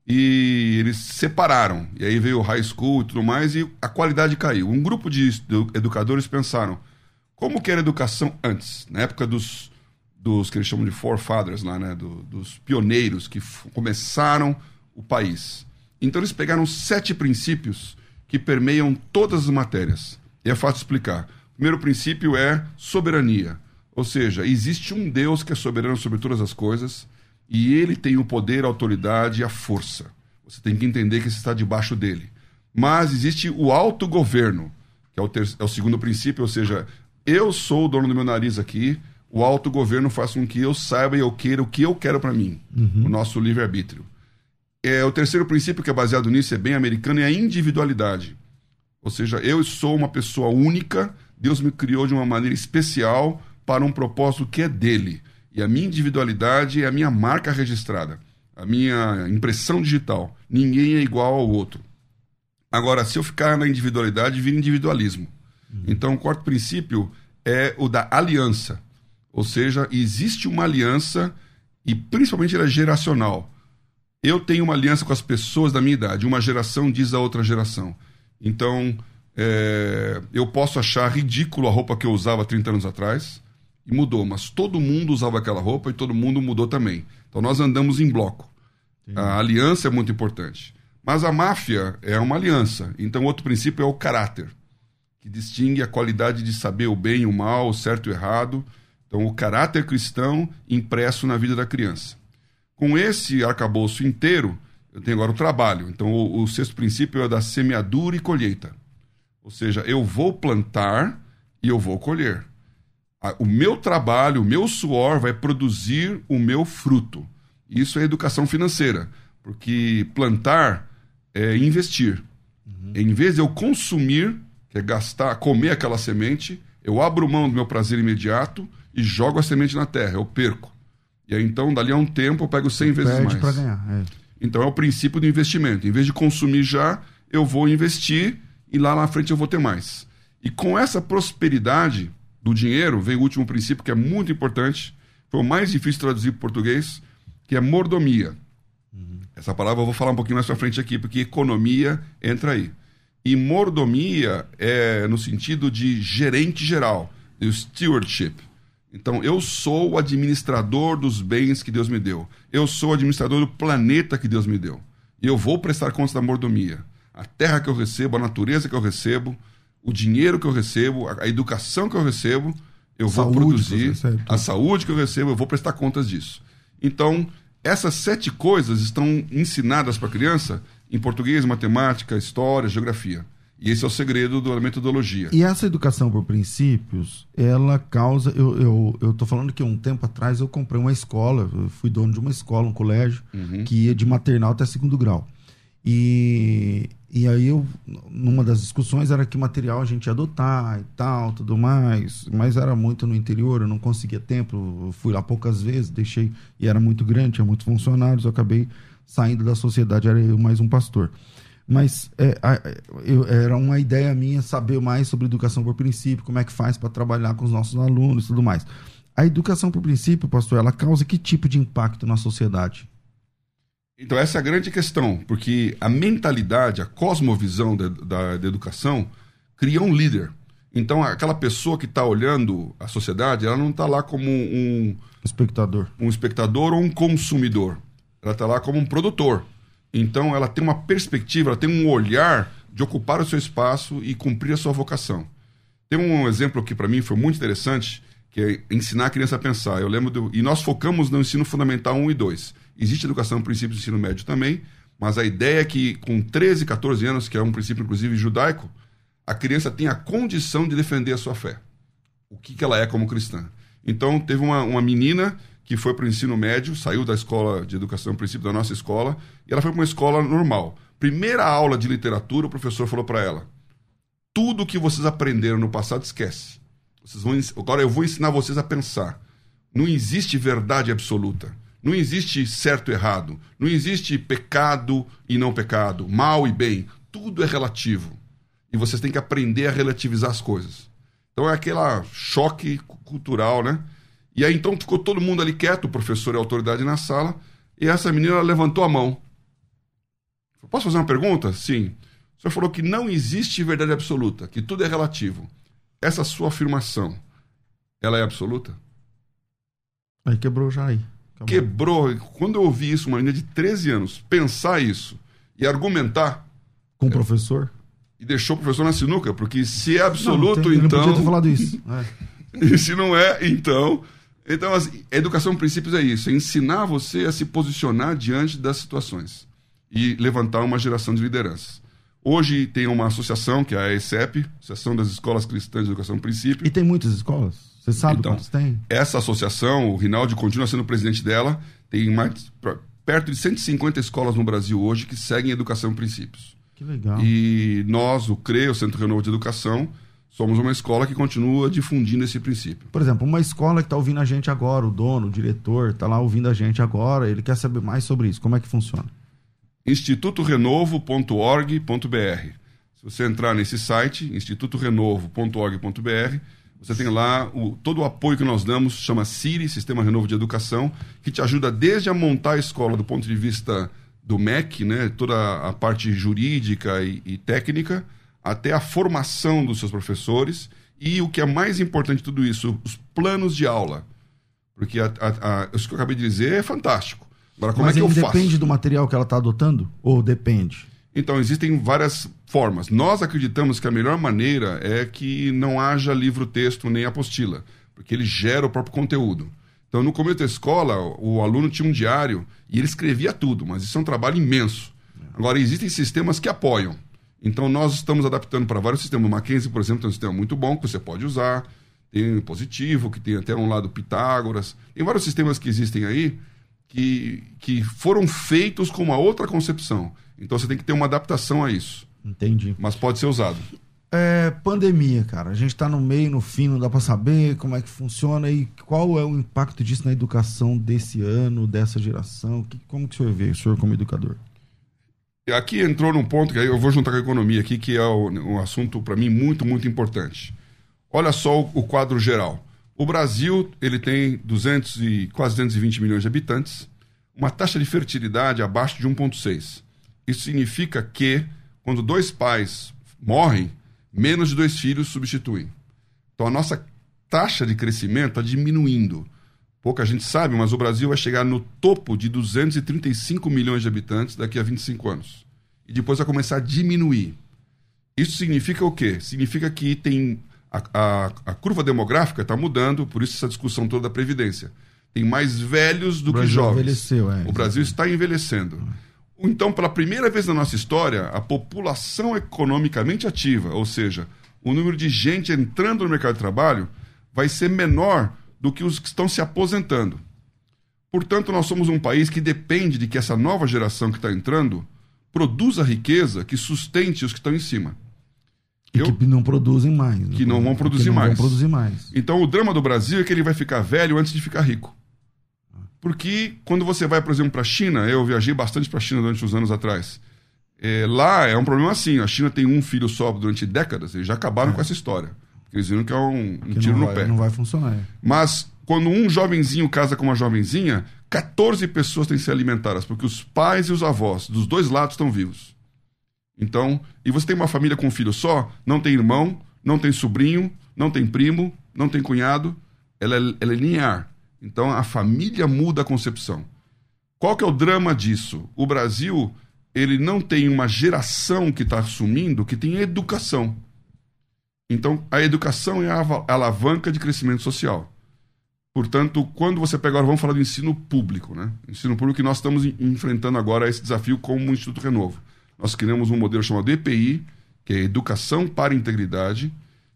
E eles separaram. E aí veio o high school e tudo mais, e a qualidade caiu. Um grupo de edu- educadores pensaram: como que era a educação antes, na época dos, dos que eles chamam de forefathers lá, né, do- dos pioneiros que começaram o país. Então eles pegaram sete princípios que permeiam todas as matérias. E é fácil explicar. O primeiro princípio é soberania. Ou seja, existe um Deus que é soberano sobre todas as coisas e ele tem o poder, a autoridade e a força. Você tem que entender que você está debaixo dele. Mas existe o autogoverno, que é o, ter- é o segundo princípio, ou seja, eu sou o dono do meu nariz aqui, o autogoverno faz com que eu saiba e eu queira o que eu quero para mim, o nosso livre-arbítrio. É, o terceiro princípio que é baseado nisso, é bem americano, é a individualidade. Ou seja, eu sou uma pessoa única, Deus me criou de uma maneira especial para um propósito que é dele. E a minha individualidade é a minha marca registrada, a minha impressão digital. Ninguém é igual ao outro. Agora, se eu ficar na individualidade, vira individualismo. Então, o quarto princípio é o da aliança. Ou seja, existe uma aliança e principalmente ela é geracional. Eu tenho uma aliança com as pessoas da minha idade. Uma geração diz a outra geração. Então, é, eu posso achar ridículo a roupa que eu usava 30 anos atrás e mudou, mas todo mundo usava aquela roupa e todo mundo mudou também. Então, nós andamos em bloco. A aliança é muito importante. Mas a máfia é uma aliança. Então, outro princípio é o caráter, que distingue a qualidade de saber o bem e o mal, o certo e o errado. Então, o caráter cristão impresso na vida da criança. Com esse arcabouço inteiro, eu tenho agora o trabalho. Então, o, o sexto princípio é o da semeadura e colheita. Ou seja, eu vou plantar e eu vou colher. O meu trabalho, o meu suor vai produzir o meu fruto. Isso é educação financeira, porque plantar é investir. Em vez de eu consumir, que é gastar, comer aquela semente, eu abro mão do meu prazer imediato e jogo a semente na terra, eu perco. E aí então, dali a um tempo, eu pego 100 vezes Perde mais. para ganhar. é. Então é o princípio do investimento. Em vez de consumir já, eu vou investir e lá na frente eu vou ter mais. E com essa prosperidade do dinheiro, vem o último princípio que é muito importante, foi o mais difícil traduzir para o português, que é mordomia. Essa palavra eu vou falar um pouquinho mais para frente aqui, porque economia entra aí. E mordomia é no sentido de gerente geral, de stewardship. Então, eu sou o administrador dos bens que Deus me deu. Eu sou o administrador do planeta que Deus me deu. E eu vou prestar contas da mordomia. A terra que eu recebo, a natureza que eu recebo, o dinheiro que eu recebo, a educação que eu recebo, eu vou Saúde que produzir. a saúde que eu recebo, eu vou prestar contas disso. Então, essas sete coisas estão ensinadas para a criança em português, matemática, história, geografia. E esse é o segredo da metodologia. E essa educação por princípios, ela causa. Eu, eu, eu tô falando que um tempo atrás eu comprei uma escola, fui dono de uma escola, um colégio, que ia de maternal até segundo grau. E, e aí eu, numa das discussões era que material a gente ia adotar e tal, tudo mais, mas era muito no interior, eu não conseguia tempo, fui lá poucas vezes, deixei, e era muito grande, tinha muitos funcionários, eu acabei saindo da sociedade, era eu mais um pastor. Mas é, a- eu- era uma ideia minha saber mais sobre educação por princípio, como é que faz para trabalhar com os nossos alunos e tudo mais. A educação por princípio, pastor, ela causa que tipo de impacto na sociedade? Então, essa é a grande questão, porque a mentalidade, a cosmovisão da, da, da educação cria um líder. Então, aquela pessoa que está olhando a sociedade, ela não está lá como um, Espectador. um espectador ou um consumidor. Ela está lá como um produtor. Então, ela tem uma perspectiva, ela tem um olhar de ocupar o seu espaço e cumprir a sua vocação. Tem um exemplo que para mim foi muito interessante, que é ensinar a criança a pensar. Eu lembro do, e nós focamos no ensino fundamental 1 e 2. Existe educação no princípio do ensino médio também, mas a ideia é que com 13, 14 anos, que é um princípio inclusive judaico, a criança tem a condição de defender a sua fé. O que, que ela é como cristã. Então, teve uma, uma menina que foi para o ensino médio, saiu da escola de educação, princípio da nossa escola, e ela foi para uma escola normal. Primeira aula de literatura, o professor falou para ela: tudo que vocês aprenderam no passado, esquece. Vocês vão, agora eu vou ensinar vocês a pensar. Não existe verdade absoluta. Não existe certo e errado. Não existe pecado e não pecado, mal e bem. Tudo é relativo. E vocês têm que aprender a relativizar as coisas. Então é aquele choque cu- cultural, né? E aí então ficou todo mundo ali quieto, o professor e a autoridade na sala, e essa menina levantou a mão. Posso fazer uma pergunta? Sim. O senhor falou que não existe verdade absoluta, que tudo é relativo. Essa sua afirmação, ela é absoluta? Aí quebrou já aí. Quebrou. Quando eu ouvi isso, uma menina de 13 anos, pensar isso e argumentar, Com o professor? e deixou o professor na sinuca, porque se é Não, absoluto, tem- ele não então. podia ter falado isso. É. E se não é, então. Então, assim, a educação em princípios é isso: é ensinar você a se posicionar diante das situações e levantar uma geração de lideranças. Hoje tem uma associação, que é a ESEP, Associação das Escolas Cristãs de Educação Princípio. E tem muitas escolas? Você sabe Então, quantas tem? Essa associação, o Rinaldi continua sendo presidente dela, tem mais, perto de 150 escolas no Brasil hoje que seguem educação princípios. Que legal. E nós, o CRE, o Centro Renovo de Educação, somos uma escola que continua difundindo esse princípio. Por exemplo, uma escola que está ouvindo a gente agora, o dono, o diretor, está lá ouvindo a gente agora, ele quer saber mais sobre isso. Como é que funciona? institutorenovo.org.br. Se você entrar nesse site, institutorenovo.org.br, você tem lá o, todo o apoio que nós damos, chama CIRI, Sistema Renovo de Educação, que te ajuda desde a montar a escola do ponto de vista do MEC, né, toda a parte jurídica e, e técnica, até a formação dos seus professores e o que é mais importante de tudo isso, os planos de aula. Porque a, a, a, isso que eu acabei de dizer é fantástico. Agora, como Mas é que eu faço? depende do material que ela está adotando? Ou depende? Então, existem várias formas. Nós acreditamos que a melhor maneira é que não haja livro-texto nem apostila, porque ele gera o próprio conteúdo. Então, no começo da escola, o aluno tinha um diário e ele escrevia tudo, mas isso é um trabalho imenso. Agora, existem sistemas que apoiam. Então, nós estamos adaptando para vários sistemas. O Mackenzie, por exemplo, tem um sistema muito bom que você pode usar. tem positivo, que tem até um lado Pitágoras. Tem vários sistemas que existem aí que, que foram feitos com uma outra concepção. Então você tem que ter uma adaptação a isso. Entendi. Mas pode ser usado. É, pandemia, cara. A gente tá no meio, no fim, não dá para saber como é que funciona e qual é o impacto disso na educação desse ano, dessa geração. Que, como que o senhor vê, o senhor como educador? Aqui entrou num ponto que eu vou juntar com a economia aqui, que é um assunto para mim muito, muito importante. Olha só o, o, quadro geral. O Brasil ele tem 200 e quase 220 milhões de habitantes, uma taxa de fertilidade abaixo de 1,6. Isso significa que quando dois pais morrem, menos de dois filhos substituem. Então a nossa taxa de crescimento está diminuindo. Pouca gente sabe, mas o Brasil vai chegar no topo de 235 milhões de habitantes daqui a 25 anos. E depois vai começar a diminuir. Isso significa o quê? Significa que tem a, a, a curva demográfica está mudando, por isso essa discussão toda da Previdência. Tem mais velhos do que jovens. Envelheceu, é, o Brasil está envelhecendo. Então, pela primeira vez na nossa história, a população economicamente ativa, ou seja, o número de gente entrando no mercado de trabalho, vai ser menor do que os que estão se aposentando. Portanto, nós somos um país que depende de que essa nova geração que está entrando produza riqueza que sustente os que estão em cima. E Eu, que não produzem mais. Né? Que não vão produzir não mais. Vão produzir mais. Então, o drama do Brasil é que ele vai ficar velho antes de ficar rico. Porque quando você vai, por exemplo, para a China, eu viajei bastante para a China durante uns anos atrás. É, lá é um problema assim: a China tem um filho só durante décadas, eles já acabaram é. com essa história. Eles viram que é um, um tiro no pé. Não vai funcionar. Mas quando um jovenzinho casa com uma jovenzinha, 14 pessoas têm que ser alimentadas, porque os pais e os avós dos dois lados estão vivos. Então, e você tem uma família com um filho só, não tem irmão, não tem sobrinho, não tem primo, não tem cunhado, ela é, ela é linear. Então a família muda a concepção. Qual que é o drama disso? O Brasil ele não tem uma geração que está assumindo que tem educação. Então a educação é a alavanca de crescimento social. Portanto, quando você pega agora, vamos falar do ensino público, né? Ensino público que nós estamos enfrentando agora esse desafio como o Instituto Renovo. Nós criamos um modelo chamado EPI, que é Educação para a Integridade,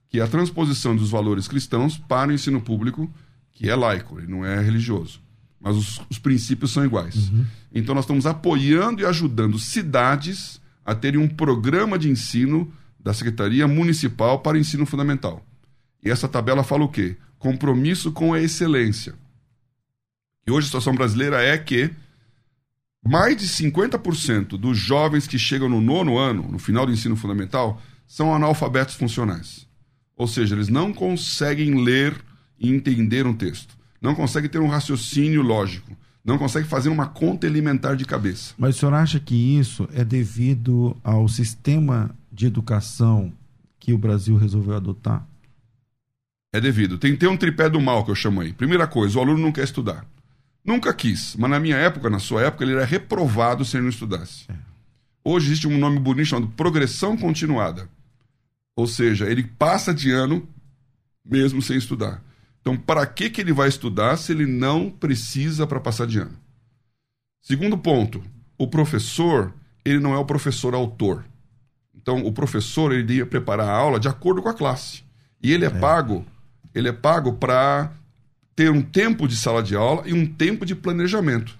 que é a transposição dos valores cristãos para o ensino público que é laico, ele não é religioso. Mas os, os princípios são iguais. Uhum. Então nós estamos apoiando e ajudando cidades a terem um programa de ensino da Secretaria Municipal para o ensino fundamental. E essa tabela fala o quê? Compromisso com a excelência. E hoje a situação brasileira é que mais de 50% dos jovens que chegam no nono ano, no final do ensino fundamental, são analfabetos funcionais. Ou seja, eles não conseguem ler e entender um texto. Não consegue ter um raciocínio lógico. Não consegue fazer uma conta elementar de cabeça. Mas o senhor acha que isso é devido ao sistema de educação que o Brasil resolveu adotar? É devido. Tem que ter um tripé do mal que eu chamo aí. Primeira coisa, o aluno não quer estudar. Nunca quis, mas na minha época, na sua época, ele era reprovado se ele não estudasse. É. Hoje existe um nome bonito chamado progressão continuada. Ou seja, ele passa de ano mesmo sem estudar. Então, para que, que ele vai estudar se ele não precisa para passar de ano? Segundo ponto, o professor, ele não é o professor autor. Então, o professor, ele deve preparar a aula de acordo com a classe. E ele é, é. pago, ele é pago para ter um tempo de sala de aula e um tempo de planejamento.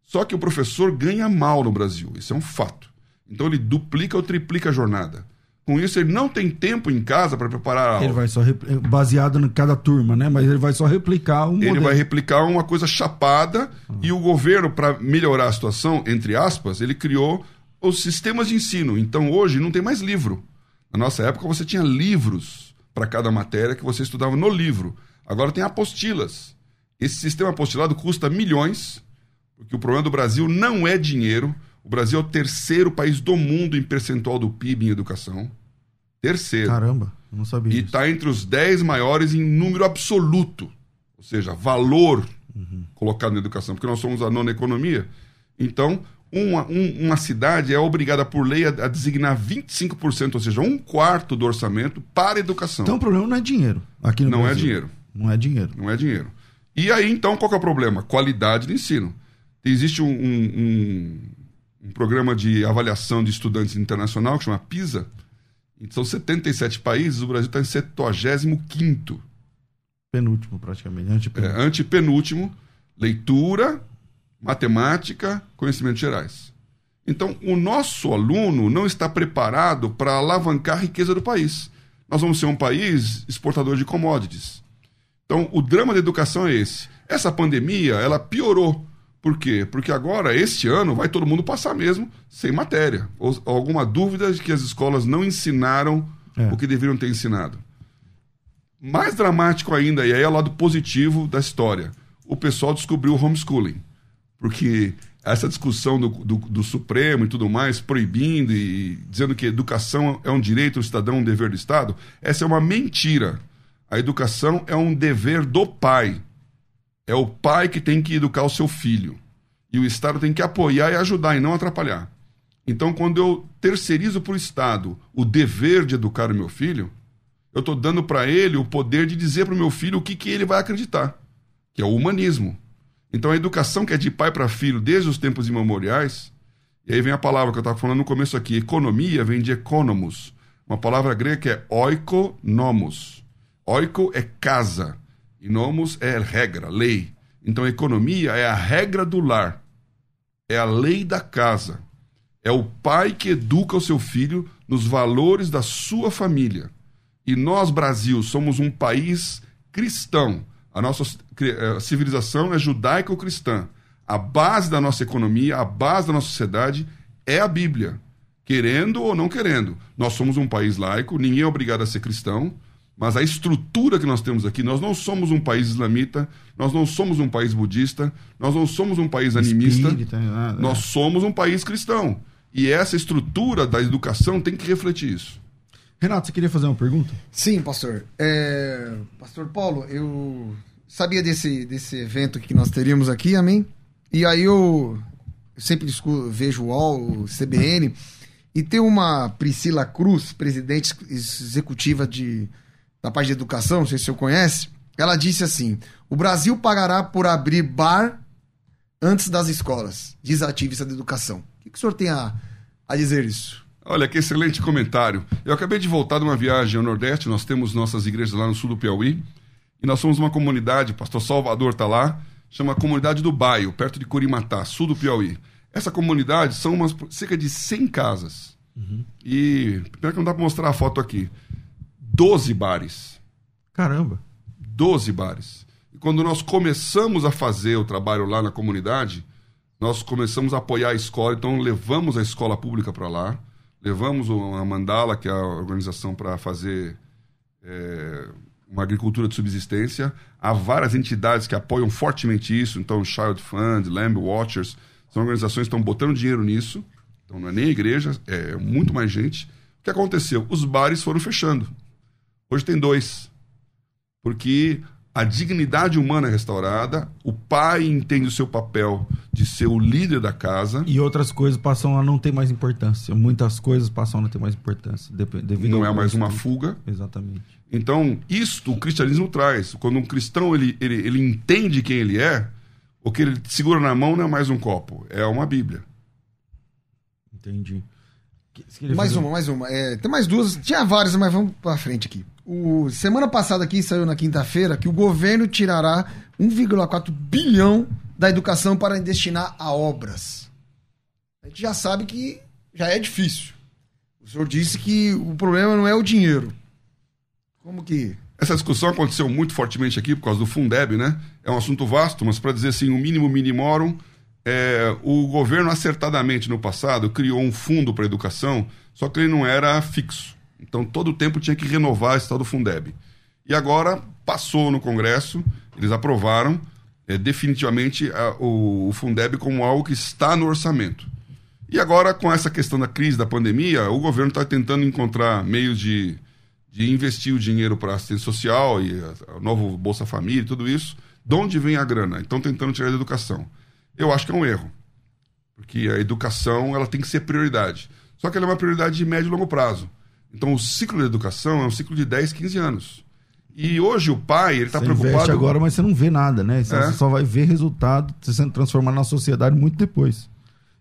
Só que o professor ganha mal no Brasil, isso é um fato. Então ele duplica ou triplica a jornada. Com isso, ele não tem tempo em casa para preparar a aula. Ele vai só, baseado em cada turma, né? Mas ele vai só replicar um Ele modelo. vai replicar uma coisa chapada ah. e o governo, para melhorar a situação, entre aspas, ele criou os sistemas de ensino. Então, hoje, não tem mais livro. Na nossa época, você tinha livros para cada matéria que você estudava no livro. Agora tem apostilas. Esse sistema apostilado custa milhões, porque o problema do Brasil não é dinheiro. O Brasil é o terceiro país do mundo em percentual do PIB em educação. Terceiro. Caramba, eu não sabia. E está entre os dez maiores em número absoluto. Ou seja, valor uhum. colocado na educação. Porque nós somos a nona economia. Então, uma, um, uma cidade é obrigada por lei a, a, designar 25%, ou seja, um quarto do orçamento para a educação. Então o problema não é dinheiro. Aqui no não Brasil. é dinheiro. Não é dinheiro. Não é dinheiro. E aí, então, qual é o problema? Qualidade do ensino. Existe um, um, um programa de avaliação de estudantes internacional que chama PISA, são 77 países, o Brasil está em 75. Penúltimo, praticamente. Antepenúltimo. É, antepenúltimo, leitura, matemática, conhecimentos gerais. Então, o nosso aluno não está preparado para alavancar a riqueza do país. Nós vamos ser um país exportador de commodities. Então, o drama da educação é esse. Essa pandemia, ela piorou. Por quê? Porque agora, este ano, vai todo mundo passar mesmo sem matéria. Ou, alguma dúvida de que as escolas não ensinaram É. o que deveriam ter ensinado. Mais dramático ainda, e aí é o lado positivo da história. O pessoal descobriu o homeschooling. Porque essa discussão do, do, do Supremo e tudo mais, proibindo e dizendo que educação é um direito do cidadão, um dever do Estado, essa é uma mentira. A educação é um dever do pai. É o pai que tem que educar o seu filho. E o Estado tem que apoiar e ajudar e não atrapalhar. Então, quando eu terceirizo para o Estado o dever de educar o meu filho, eu estou dando para ele o poder de dizer para o meu filho o que, que ele vai acreditar, que é o humanismo. Então, a educação que é de pai para filho desde os tempos imemoriais, e aí vem a palavra que eu estava falando no começo aqui, economia vem de economos, uma palavra grega que é oikonomos. Oiko é casa, e nomos é regra, lei. Então, economia é a regra do lar, é a lei da casa. É o pai que educa o seu filho nos valores da sua família. E nós, Brasil, somos um país cristão. A nossa eh, civilização é judaico-cristã. A base da nossa economia, a base da nossa sociedade é a Bíblia. Querendo ou não querendo. Nós somos um país laico, ninguém é obrigado a ser cristão, mas a estrutura que nós temos aqui, nós não somos um país islamita, nós não somos um país budista, nós não somos um país animista, Espírita, nada, nós somos um país cristão. E essa estrutura da educação tem que refletir isso. Renato, você queria fazer uma pergunta? Sim, pastor. É, Pastor Paulo, eu sabia desse, desse evento que nós teríamos aqui, amém? E aí eu, eu sempre vejo o UOL, o CBN, e tem uma Priscila Cruz, presidente ex- executiva de, da parte de educação, não sei se o senhor conhece, ela disse assim: o Brasil pagará por abrir bar antes das escolas, ativista da educação. O que, que o senhor tem a, a dizer isso? Olha, que excelente comentário. Eu acabei de voltar de uma viagem ao Nordeste, nós temos nossas igrejas lá no sul do Piauí, e nós somos uma comunidade, pastor Salvador está lá, chama Comunidade do Baio, perto de Curimatá, sul do Piauí. Essa comunidade são umas, cerca de 100 casas. E, pena que não dá para mostrar a foto aqui, 12 bares. Caramba. 12 bares. E quando nós começamos a fazer o trabalho lá na comunidade, nós começamos a apoiar a escola, então levamos a escola pública para lá, levamos a Mandala, que é a organização para fazer é, uma agricultura de subsistência. Há várias entidades que apoiam fortemente isso, então Child Fund, Lamb Watchers, são organizações que estão botando dinheiro nisso. Então não é nem igreja, é muito mais gente. O que aconteceu? Os bares foram fechando. Hoje tem dois porque a dignidade humana é restaurada, o pai entende o seu papel de ser o líder da casa, E outras coisas passam a não ter mais importância. Muitas coisas passam a não ter mais importância. não é mais uma fuga. Exatamente. Então, isto o cristianismo traz. Quando um cristão ele, ele, ele entende quem ele é, o que ele segura na mão não é mais um copo, é uma Bíblia. Entendi. Mais uma, mais uma. É, tem mais duas. Tinha várias, mas vamos pra frente aqui. O, semana passada aqui, saiu na quinta-feira, que o governo tirará 1,4 bilhão da educação para destinar a obras. A gente já sabe que já é difícil. O senhor disse que o problema não é o dinheiro. Como que... Essa discussão aconteceu muito fortemente aqui por causa do Fundeb, né? É um assunto vasto, mas para dizer assim, o mínimo minimorum, é, o governo acertadamente no passado criou um fundo para educação, só que ele não era fixo. Então todo o tempo tinha que renovar esse tal do Fundeb. E agora passou no Congresso, eles aprovaram é, definitivamente a- o, o Fundeb como algo que está no orçamento. E agora, com essa questão da crise, da pandemia, o governo está tentando encontrar meios de, de investir o dinheiro para assistência social e a- o novo Bolsa Família e tudo isso. De onde vem a grana? Então, tentando tirar da educação. Eu acho que é um erro. Porque a educação ela tem que ser prioridade. Só que ela é uma prioridade de médio e longo prazo. Então, o ciclo da educação é um ciclo de 10, 15 anos. E hoje o pai ele está Você preocupado. agora, mas você não vê nada, né? Você É. só vai ver resultado você sendo transformado na sociedade muito depois.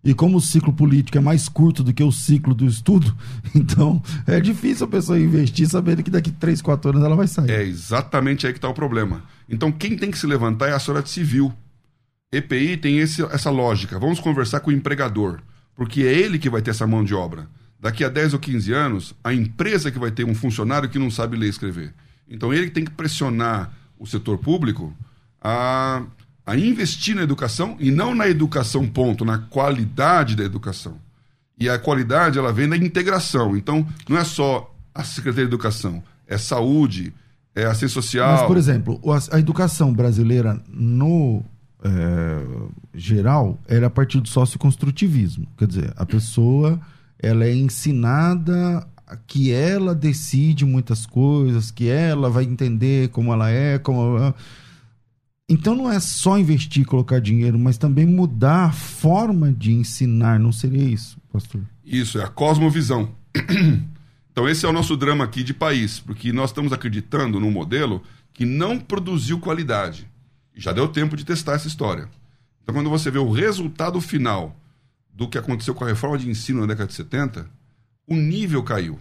E como o ciclo político é mais curto do que o ciclo do estudo, então é difícil a pessoa investir sabendo que daqui 3, 4 anos ela vai sair. É exatamente aí que está o problema. Então quem tem que se levantar é a sociedade civil. EPI tem esse, essa lógica. Vamos conversar com o empregador, porque é ele que vai ter essa mão de obra. Daqui a 10 ou 15 anos, a empresa que vai ter um funcionário que não sabe ler e escrever. Então ele tem que pressionar o setor público a a investir na educação e não na educação ponto, na qualidade da educação. E a qualidade ela vem da integração. Então, não é só a Secretaria de Educação, é saúde, é assistência social. Mas, por exemplo, a, educação brasileira no é, geral era a partir do socioconstrutivismo. Quer dizer, a pessoa ela é ensinada que ela decide muitas coisas, que ela vai entender como ela é, como ela então não é só investir e colocar dinheiro, mas também mudar a forma de ensinar, não seria isso, pastor? Isso, é a cosmovisão. Então esse é o nosso drama aqui de país, porque nós estamos acreditando num modelo que não produziu qualidade. Já deu tempo de testar essa história. Então quando você vê o resultado final do que aconteceu com a reforma de ensino na década de 70, o nível caiu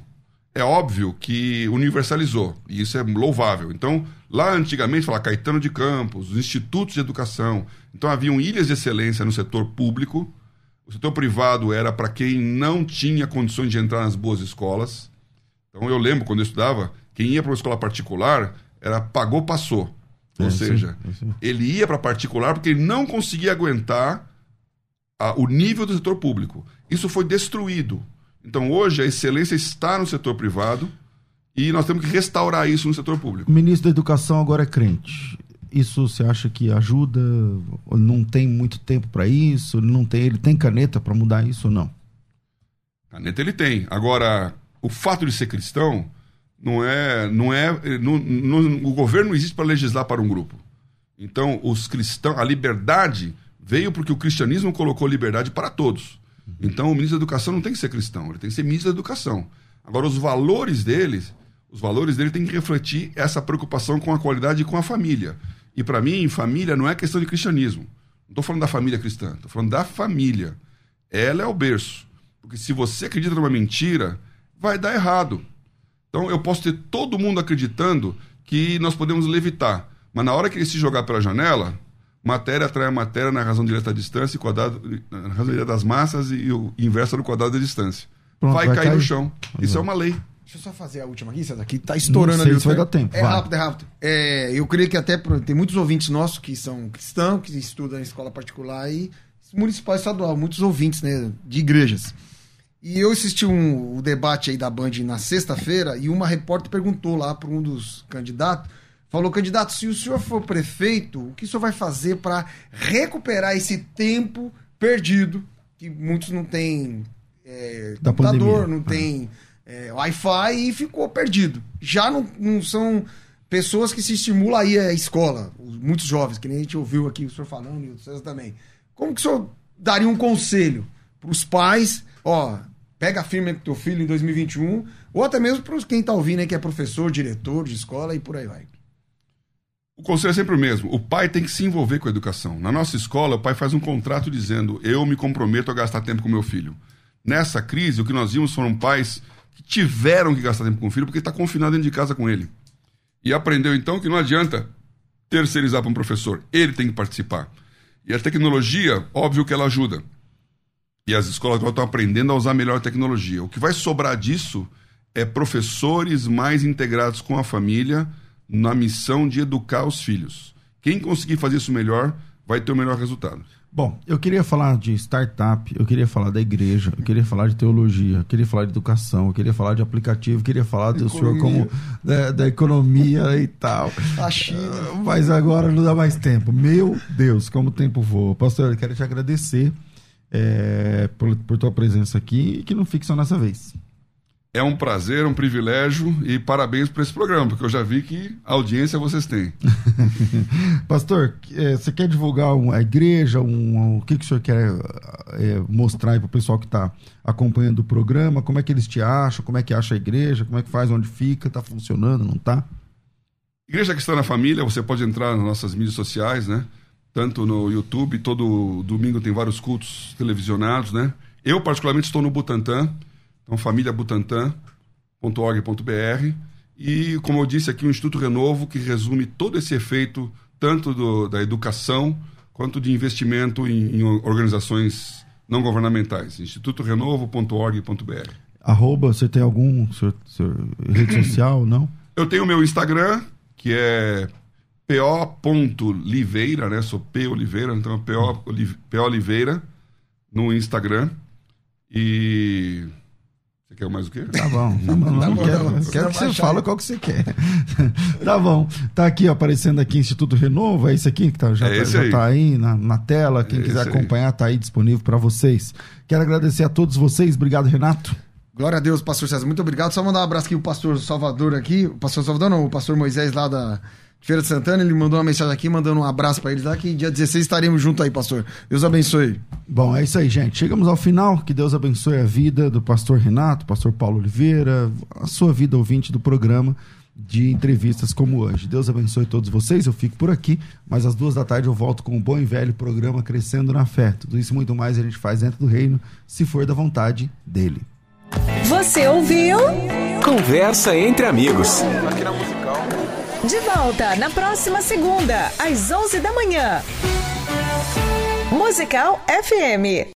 é óbvio que universalizou, e isso é louvável. Então, lá antigamente, falava Caetano de Campos, os institutos de educação. Então, haviam ilhas de excelência no setor público. O setor privado era para quem não tinha condições de entrar nas boas escolas. Então, eu lembro quando eu estudava, quem ia para uma escola particular era pagou, passou. Ou é, seja, sim, é sim. ele ia para particular porque ele não conseguia aguentar a, o nível do setor público. Isso foi destruído então, hoje, a excelência está no setor privado e nós temos que restaurar isso no setor público. O ministro da Educação agora é crente. Isso você acha que ajuda? Não tem muito tempo para isso? Não tem, ele tem caneta para mudar isso ou não? Caneta ele tem. Agora, o fato de ser cristão não é, não é, não, não, o governo não existe para legislar para um grupo. Então, os cristãos, a liberdade veio porque o cristianismo colocou liberdade para todos. Então, o ministro da Educação não tem que ser cristão, ele tem que ser ministro da Educação. Agora, os valores deles, os valores dele têm que refletir essa preocupação com a qualidade e com a família. E para mim, família não é questão de cristianismo. Não estou falando da família cristã, estou falando da família. Ela é o berço. Porque se você acredita numa mentira, vai dar errado. Então, eu posso ter todo mundo acreditando que nós podemos levitar. Mas na hora que ele se jogar pela janela, matéria atrai matéria na razão direta da distância, e quadrado, na razão direta das massas e o inverso do quadrado da distância. Pronto, vai, vai, cair, cair no chão. Isso é uma lei. Deixa eu só fazer a última aqui, essa daqui tá estourando ali. Se vai dar tempo. É vai. rápido, é rápido. É, eu creio que até tem muitos ouvintes nossos que são cristãos, que estudam em escola particular e municipal e estadual, muitos ouvintes, né, de igrejas. E eu assisti um, o debate aí da Band na sexta-feira e uma repórter perguntou lá para um dos candidatos Falou, candidato, se o senhor for prefeito, o que o senhor vai fazer para recuperar esse tempo perdido, que muitos não têm é, computador, não tem é, Wi-Fi e ficou perdido. Já não, não, são pessoas que se estimulam aí a escola, muitos jovens, que nem a gente ouviu aqui o senhor falando e o também. Como que o senhor daria um conselho para os pais, ó, pega firme com teu filho em 2021, ou até mesmo para quem está ouvindo aí que é professor, diretor de escola e por aí vai. O conselho é sempre o mesmo. O pai tem que se envolver com a educação. Na nossa escola, o pai faz um contrato dizendo: eu me comprometo a gastar tempo com meu filho. Nessa crise, o que nós vimos foram pais que tiveram que gastar tempo com o filho porque está confinado dentro de casa com ele. E aprendeu então que não adianta terceirizar para um professor, ele tem que participar. E a tecnologia, óbvio que ela ajuda. E as escolas agora estão aprendendo a usar melhor a tecnologia. O que vai sobrar disso é professores mais integrados com a família na missão de educar os filhos. Quem conseguir fazer isso melhor vai ter o melhor resultado. Bom, eu queria falar de startup, eu queria falar da igreja, eu queria falar de teologia, eu queria falar de educação, eu queria falar de aplicativo, eu queria falar do economia. senhor como da, da, economia e tal. A China. Mas agora não dá mais tempo. Meu Deus, como o tempo voa. Pastor, eu quero te agradecer é, por, por tua presença aqui e que não fique só nessa vez. É um prazer, um privilégio e parabéns por esse programa, porque eu já vi que audiência vocês têm. Pastor, é, você quer divulgar a igreja? Um, o que, que o senhor quer é, mostrar para o pessoal que está acompanhando o programa? Como é que eles te acham? Como é que acha a igreja? Como é que faz? Onde fica? Está funcionando? Não está? Igreja que está na família, você pode entrar nas nossas mídias sociais, né? tanto no YouTube, todo domingo tem vários cultos televisionados, né? Eu, particularmente, estou no Butantan, então famíliabutantan.org.br e, como eu disse aqui, o Instituto Renovo, que resume todo esse efeito, tanto do, da educação quanto de investimento em, em organizações não governamentais. institutorenovo.org.br. Arroba, você tem algum rede social, não? Eu tenho o meu Instagram, que é po.liveira, né? Sou P Oliveira, então é PO, P Oliveira no Instagram. E você quer mais o quê? Tá bom, tá bom. Tá bom, quero, bom. quero que você fale qual que você quer. tá bom. Tá aqui aparecendo aqui Instituto Renovo, é esse aqui que tá, já, é tá, já aí. tá aí na, na tela. Quem é quiser acompanhar, aí. tá aí disponível para vocês. Quero agradecer a todos vocês. Obrigado, Renato. Glória a Deus, pastor César. Muito obrigado. Só mandar um abraço aqui o pastor Salvador aqui. O pastor Salvador não, o pastor Moisés lá da Feira de Santana, ele mandou uma mensagem aqui, mandando um abraço para eles lá, que dia 16 estaremos juntos aí, pastor. Deus abençoe. Bom, é isso aí, gente. Chegamos ao final. Que Deus abençoe a vida do pastor Renato, pastor Paulo Oliveira, a sua vida ouvinte do programa de entrevistas como hoje. Deus abençoe todos vocês. Eu fico por aqui, mas às duas da tarde eu volto com um bom e velho programa Crescendo na Fé. Tudo isso e muito mais a gente faz dentro do reino, se for da vontade dele. Você ouviu? Conversa entre amigos. Aqui na musical. De volta na próxima segunda, às 11 da manhã. Musical FM.